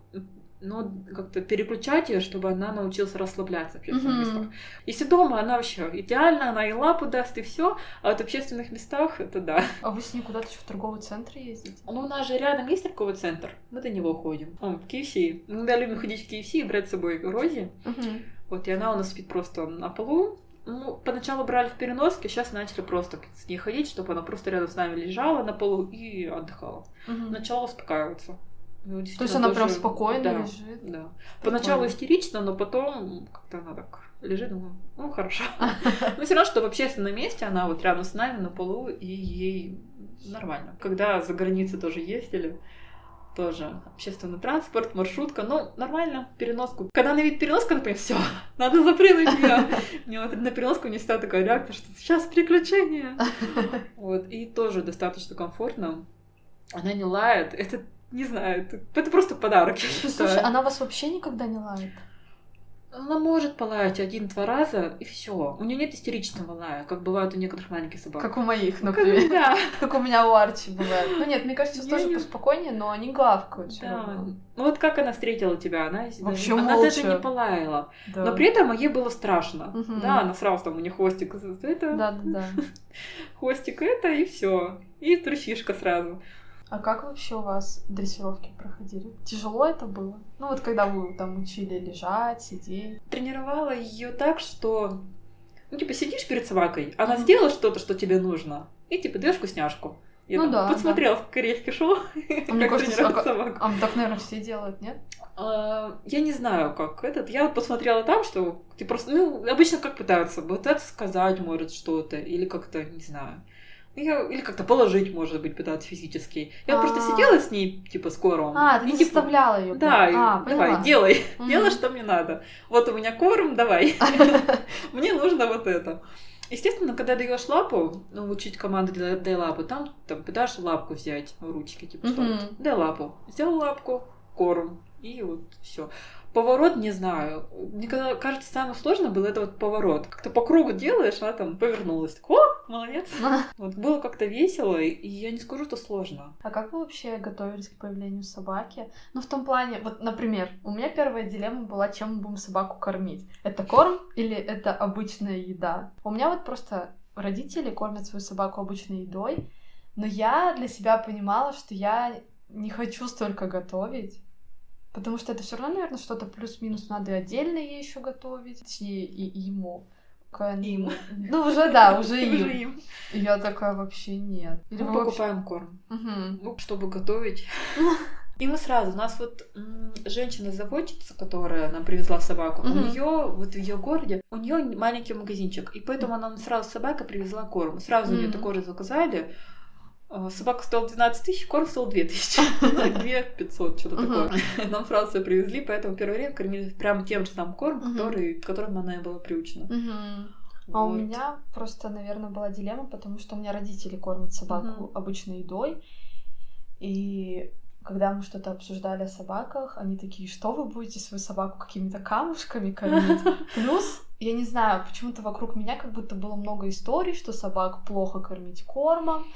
но как-то переключать ее, чтобы она научилась расслабляться в общественных mm-hmm. местах. Если дома она вообще идеально, она и лапу даст, и все, а вот в общественных местах это да. А вы с ней куда-то еще в торговый центр ездите? Ну, у нас же рядом есть торговый центр, мы до него ходим. Он в KFC. Мы иногда любим ходить в KFC и брать с собой Рози. Mm-hmm. Вот, и она у нас спит просто на полу, ну, поначалу брали в переноске, сейчас начали просто с ней ходить, чтобы она просто рядом с нами лежала на полу и отдыхала. Угу. Начала успокаиваться. Ну, То есть она тоже... прям спокойно да, лежит? Да. Поначалу истерично, но потом как-то она так лежит, думаю, ну хорошо. Но все равно, что в общественном месте она вот рядом с нами на полу, и ей нормально. Когда за границей тоже ездили, тоже общественный транспорт, маршрутка, ну, нормально, переноску. Когда она видит переноску, например, все, надо запрыгнуть ее. У нее на переноску не всегда такая реакция, что сейчас приключение. Вот, и тоже достаточно комфортно. Она не лает, это не знаю, это, это просто подарок. Слушай, она вас вообще никогда не лает? Она может полаять один-два раза, и все. У нее нет истеричного лая, как бывает у некоторых маленьких собак. Как у моих, например. Как, да. Как у меня у Арчи бывает. Ну нет, мне кажется, тоже не... поспокойнее, но они гавкают. Да. Ну вот как она встретила тебя? Она, Вообще она молча. даже не полаяла. Да. Но при этом ей было страшно. Угу. Да, она сразу там у нее хвостик это. Да, да, да. Хвостик это, и все. И трусишка сразу. А как вообще у вас дрессировки проходили? Тяжело это было? Ну вот когда вы там учили лежать, сидеть. Тренировала ее так, что ну типа сидишь перед собакой, она mm-hmm. сделала что-то, что тебе нужно, и типа даешь вкусняшку. Я ну, там да, подсмотрела да. в корейский шоу, а мне кажется, а, собаку. А, так, наверное, все делают, нет? А, я не знаю, как этот. Я посмотрела там, что типа просто, ну, обычно как пытаются, пытаются сказать, может, что-то, или как-то, не знаю. Я, или как-то положить, может быть, пытаться физически. Я А. просто сидела с ней, типа, с кормом. А, ты не типа, заставляла ее. Да, а, давай, поняла. делай, Мгм. делай, что мне надо. Вот у меня корм, давай. Мне нужно вот это. Естественно, когда даешь лапу, ну, учить команду дай, лапу, там, там пытаешься лапку взять в ручки, типа, что Мгм. вот, дай лапу. Взял лапку, корм, и вот все. Поворот не знаю. Мне кажется, самое сложное было это вот поворот. Как-то по кругу делаешь, она там повернулась. Так, О, молодец. Вот было как-то весело, и я не скажу, что сложно. А как вы вообще готовились к появлению собаки? Ну, в том плане, вот, например, у меня первая дилемма была, чем мы будем собаку кормить. Это корм или это обычная еда? У меня вот просто родители кормят свою собаку обычной едой, но я для себя понимала, что я не хочу столько готовить. Потому что это все равно, наверное, что-то плюс-минус надо отдельно ей еще готовить. И и ему. Им. Ну, уже да, уже Уже им. им. И я такая вообще нет. Или Мы вообще- покупаем корм. Ну, чтобы готовить. И мы сразу, у нас вот женщина-заводчица, которая нам привезла собаку, у Мгм. нее вот в ее городе, у нее маленький магазинчик, и поэтому она нам сразу собака привезла корм. Сразу у нее такой заказали. А, Собака стоила 12 тысяч, корм стоил 2 тысячи. Ну, 2 500, что-то Мгм. такое. Нам всё привезли, поэтому первое время кормили прямо тем же самым Мгм. который, к которому она и была приучена. А у меня просто, наверное, была дилемма, потому что у меня родители кормят собаку обычной едой. И когда мы что-то обсуждали о собаках, они такие, что вы будете свою собаку какими-то камушками кормить? Плюс, я не знаю, почему-то вокруг меня как будто было много историй, что собак плохо кормить кормом,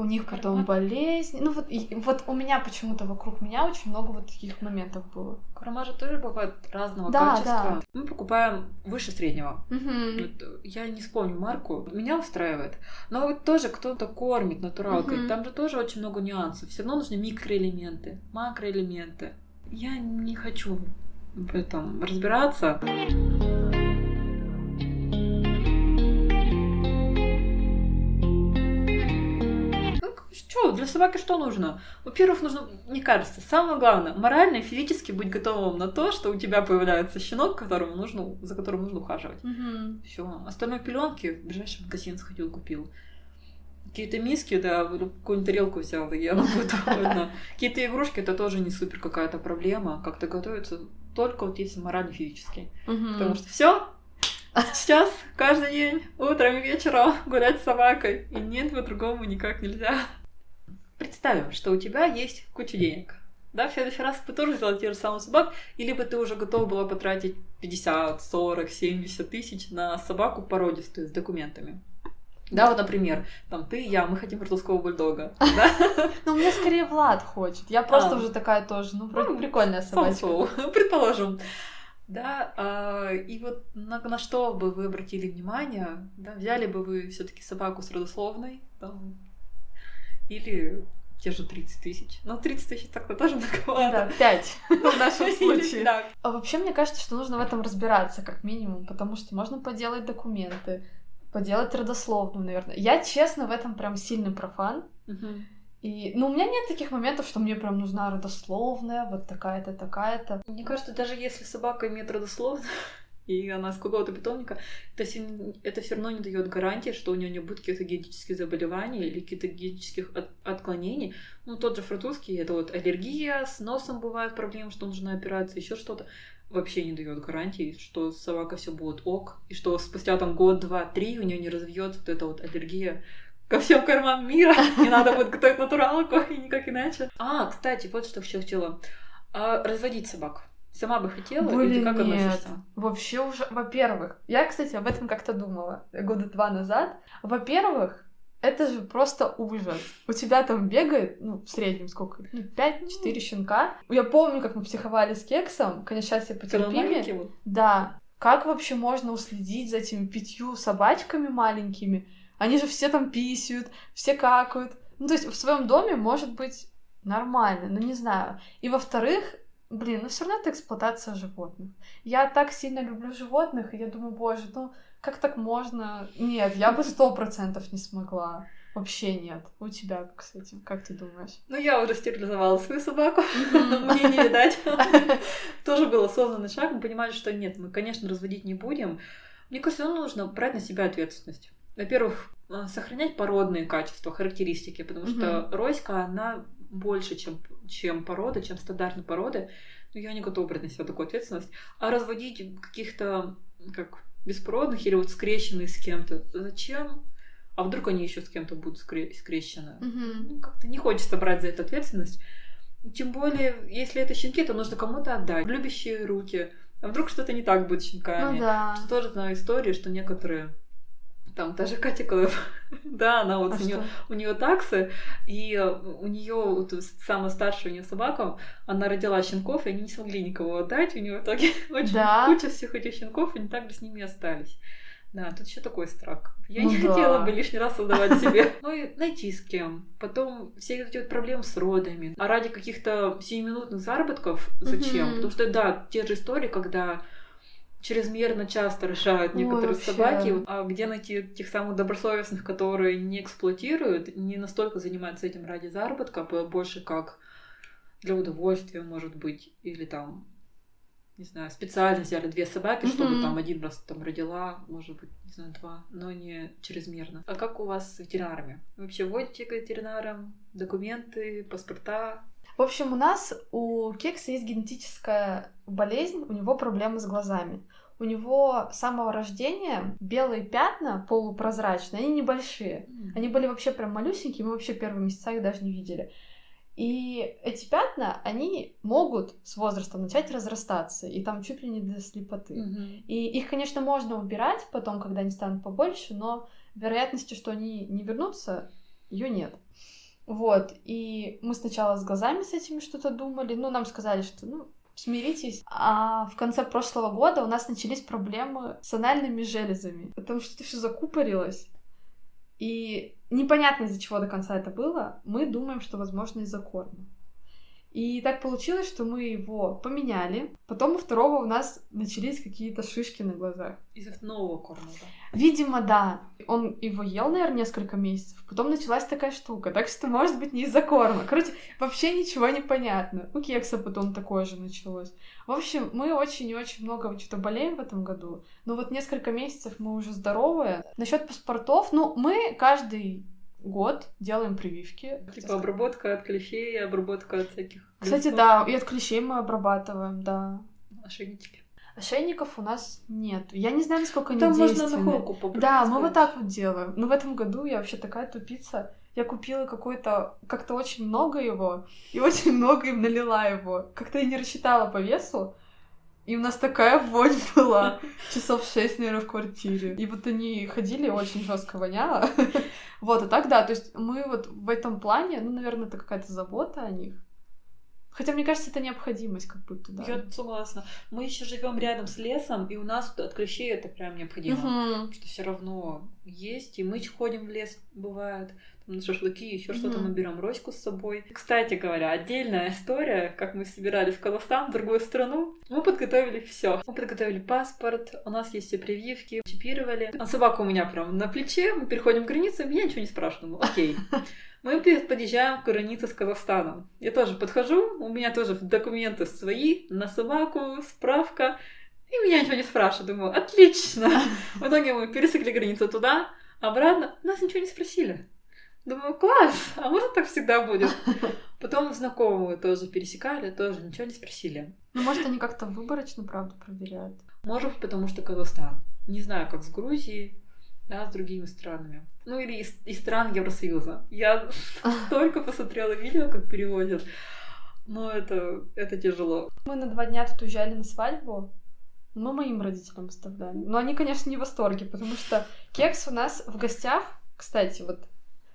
у них потом Корма. болезни. Ну вот, и- вот у меня почему-то вокруг меня очень много вот таких моментов было. Корма же тоже бывает разного Да, качества. Мы покупаем выше среднего. Э, я не вспомню марку, меня устраивает. Но вот тоже кто-то кормит натуралкой, Мгм. там же тоже очень много нюансов. Все равно нужны микроэлементы, макроэлементы. Я не хочу в этом разбираться. Что, для собаки что нужно? Во-первых, нужно, мне кажется, самое главное, морально и физически быть готовым на то, что у тебя появляется щенок, которому нужно, за которым нужно ухаживать. Мгм. Все. Остальное пеленки в ближайший магазин сходил, купил. Какие-то миски, да, какую-нибудь тарелку взял, и она будет довольна. Какие-то игрушки, это тоже не супер какая-то проблема. Как-то готовится только вот если морально физически. Потому что все, сейчас, каждый день, утром и вечером гулять с собакой. И нет, по-другому никак нельзя. Представим, что у тебя есть куча денег. Да, в следующий раз ты тоже взяла те же самые собак, и либо ты уже готова была потратить 50, 40, 70 тысяч на собаку породистую с документами. Да, вот, например, там ты и я, мы хотим французского бульдога. Ну, меня скорее Влад хочет. Я просто А. уже такая тоже. Ну, вроде Ну, прикольная собачка. Предположим. Да, а, и вот на, на что бы вы обратили внимание? Да, взяли бы вы все-таки собаку с родословной? там, или те же 30 тысяч? Ну, 30 тысяч так-то тоже Да, многовато. пять в нашем случае. да. А вообще, мне кажется, что нужно в этом разбираться, как минимум, потому что можно поделать документы, поделать родословную, наверное. Я, честно, в этом прям сильный профан. И, ну, у меня нет таких моментов, что мне прям нужна родословная, вот такая-то, такая-то. Мне кажется, даже если собака имеет родословную, и она с какого-то питомника, это, это все равно не дает гарантии, что у нее не будет каких-то генетических заболеваний или каких-то генетических от- отклонений. Ну, тот же французский, это вот аллергия, с носом бывают проблемы, что нужна операция, еще что-то. Вообще не дает гарантии, что собака все будет ок, и что спустя там год, два, три у нее не развьется вот эта вот аллергия ко всем кормам мира, и надо будет готовить натуралку, и никак иначе. А, кстати, вот что еще хотела. А, разводить собак. Сама бы хотела, или Блин, ты как нет. относишься? Вообще уже, во-первых, я, кстати, об этом как-то думала года два назад. Во-первых, это же просто ужас. У тебя там бегает, ну, в среднем сколько? Ну, 5-4 щенка. Я помню, как мы психовали с кексом. Конечно, сейчас я потерпиме. вот. Да. Как вообще можно уследить за этими пятью собачками маленькими? Они же все там писают, все какают. Ну, то есть в своем доме может быть нормально, но не знаю. И во-вторых, блин, ну все равно это эксплуатация животных. Я так сильно люблю животных, и я думаю, боже, ну как так можно? Нет, я бы сто процентов не смогла. Вообще нет. У тебя, кстати, как ты думаешь? Ну, я уже стерилизовала свою собаку, мне не видать. Тоже был осознанный шаг, мы понимали, что нет, мы, конечно, разводить не будем. Мне кажется, ну, нужно брать на себя ответственность. во-первых, э, сохранять породные качества, характеристики, потому что Роська, она больше, чем, чем порода, чем стандартные породы. Но я не готова брать на себя такую ответственность. А разводить каких-то, как, беспородных или вот скрещенных с кем-то, зачем? А вдруг они еще с кем-то будут скре- скрещены? Мгм. Ну, как-то не хочется брать за это ответственность. Тем более, если это щенки, то нужно кому-то отдать. Любящие руки. А вдруг что-то не так будет с щенками? Ну да. Что тоже знаю истории, что некоторые там даже Катя Колыв, да, она вот А у нее у нее таксы, и э, у нее вот самая старшая у нее собака, она родила щенков, и они не смогли никого отдать, у нее в итоге очень Да? куча всех этих щенков, и они также с ними остались. Да, тут еще такой страх. Я Ну не да. хотела бы лишний раз создавать себе. Ну и найти с кем. Потом все эти вот проблемы с родами. А ради каких-то сиюминутных заработков зачем? Потому что, да, те же истории, когда чрезмерно часто решают Ой, некоторые вообще. собаки. А где найти тех самых добросовестных, которые не эксплуатируют, не настолько занимаются этим ради заработка, а больше как для удовольствия, может быть, или там не знаю, специально взяли две собаки, чтобы Мгм. там один раз там родила, может быть, не знаю, два, но не чрезмерно. А как у вас с ветеринарами? Вы вообще водите к ветеринарам документы, паспорта? В общем, у нас у Кекса есть генетическая болезнь, у него проблемы с глазами. У него с самого рождения белые пятна полупрозрачные, они небольшие. Они были вообще прям малюсенькие, мы вообще первые месяца их даже не видели. И эти пятна, они могут с возрастом начать разрастаться, и там чуть ли не до слепоты. Мгм. И их, конечно, можно убирать потом, когда они станут побольше, но вероятности, что они не вернутся, ее нет. Вот, и мы сначала с глазами с этими что-то думали, ну, нам сказали, что, ну, смиритесь. А в конце прошлого года у нас начались проблемы с анальными железами, потому что это все закупорилось. И непонятно, из-за чего до конца это было. Мы думаем, что, возможно, из-за корма. И так получилось, что мы его поменяли. Потом у второго у нас начались какие-то шишки на глазах. Из нового корма, да. Видимо, да. Он его ел, наверное, несколько месяцев. Потом началась такая штука. Так что, может быть, не из-за корма. Короче, вообще ничего не понятно. У кекса потом такое же началось. В общем, мы очень и очень много что-то болеем в этом году. Но вот несколько месяцев мы уже здоровые. Насчет паспортов, ну, мы каждый год делаем прививки. Типа обработка от клещей, обработка от всяких... Кстати, грызков, да, и от клещей мы обрабатываем, да. Ошейнички. Ошейников у нас нет. Я не знаю, насколько они Там можно на холку попробовать. Да, мы вот так вот делаем. Но в этом году я вообще такая тупица. Я купила какой-то, как-то очень много его, и очень много им налила его. Как-то я не рассчитала по весу, и у нас такая вонь была. Часов шесть, наверное, в квартире. И вот они ходили, очень жестко воняло. Вот, а так, да, то есть мы вот в этом плане, ну, наверное, это какая-то забота о них. Хотя, мне кажется, это необходимость как будто, да. Я согласна. Мы еще живем рядом с лесом, и у нас от клещей это прям необходимо. Потому что все равно есть, и мы ходим в лес, бывает, на шашлыки, еще что-то мы берем Роську с собой. Кстати говоря, отдельная история, как мы собирались в Казахстан, в другую страну. Мы подготовили все. Мы подготовили паспорт, у нас есть все прививки, чипировали. А собака у меня прям на плече, мы переходим границу, меня ничего не спрашивают. Думаю, окей. Мы подъезжаем к границе с Казахстаном. Я тоже подхожу, у меня тоже документы свои, на собаку, справка. И меня ничего не спрашивают. Думаю, отлично. В итоге мы пересекли границу туда, обратно. Нас ничего не спросили. Думаю, класс, а может так всегда будет? Потом знакомые тоже пересекали, тоже ничего не спросили. Ну, может, они как-то выборочно, правда, проверяют. Может, потому что Казахстан. Не знаю, как с Грузией, да, с другими странами. Ну, или из, из стран Евросоюза. Я столько посмотрела видео, как переводят. Но это, это тяжело. Мы на два дня тут уезжали на свадьбу. Мы моим родителям оставляли. Но они, конечно, не в восторге, потому что кекс у нас в гостях, кстати, вот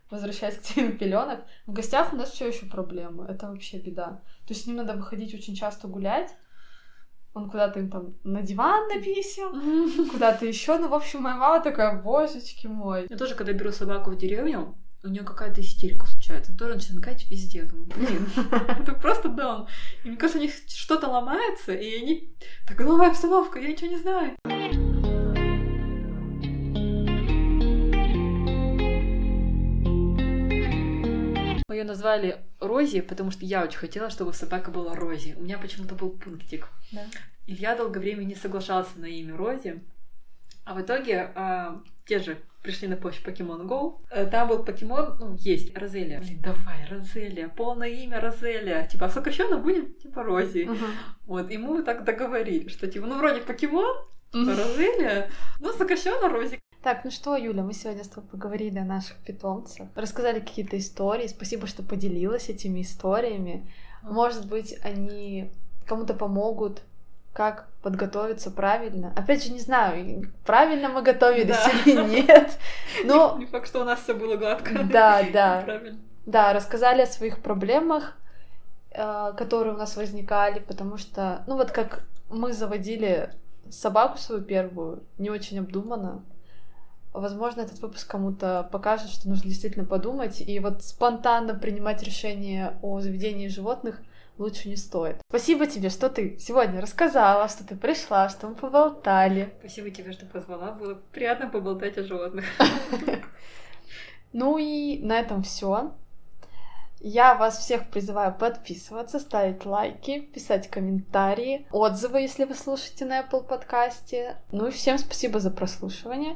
возвращаясь к теме пеленок, в гостях у нас все еще проблемы. Это вообще беда. То есть с ним надо выходить очень часто гулять. Он куда-то им там на диван написал, куда-то еще. Ну, в общем, моя мама такая, божечки мой. Я тоже, когда беру собаку в деревню, у нее какая-то истерика случается. Она тоже начинает гать везде. Думаю, блин, это просто дом. И мне кажется, у них что-то ломается, и они... Так, новая обстановка, я ничего не знаю. Мы ее назвали Рози, потому что я очень хотела, чтобы собака была Рози. У меня почему-то был пунктик. Да. Илья долгое время не соглашался на имя Рози. А в итоге а, те же пришли на помощь Pokemon Go. Э, там был покемон, ну, есть, Розелия. Блин, давай, Розелия, полное имя Розелия. Типа, сокращенно будет, типа, Рози. Мгм. Вот, и мы так договорились, что, типа, ну, вроде покемон. Розелия, ну, сокращенно Рози. Так, ну что, Юля, мы сегодня с тобой поговорили о наших питомцах, рассказали какие-то истории. Спасибо, что поделилась этими историями. Может быть, они кому-то помогут, как подготовиться правильно. Опять же, не знаю, правильно мы готовились Да. или нет. Но Не факт, что у нас все было гладко. да, да, Правильно. да, рассказали о своих проблемах, э, которые у нас возникали, потому что, ну вот как мы заводили собаку свою первую, не очень обдуманно. Возможно, этот выпуск кому-то покажет, что нужно действительно подумать, и вот спонтанно принимать решение о заведении животных лучше не стоит. Спасибо тебе, что ты сегодня рассказала, что ты пришла, что мы поболтали. Спасибо тебе, что позвала. Было приятно поболтать о животных. Ну и на этом все. Я вас всех призываю подписываться, ставить лайки, писать комментарии, отзывы, если вы слушаете на Apple подкасте. Ну и всем спасибо за прослушивание.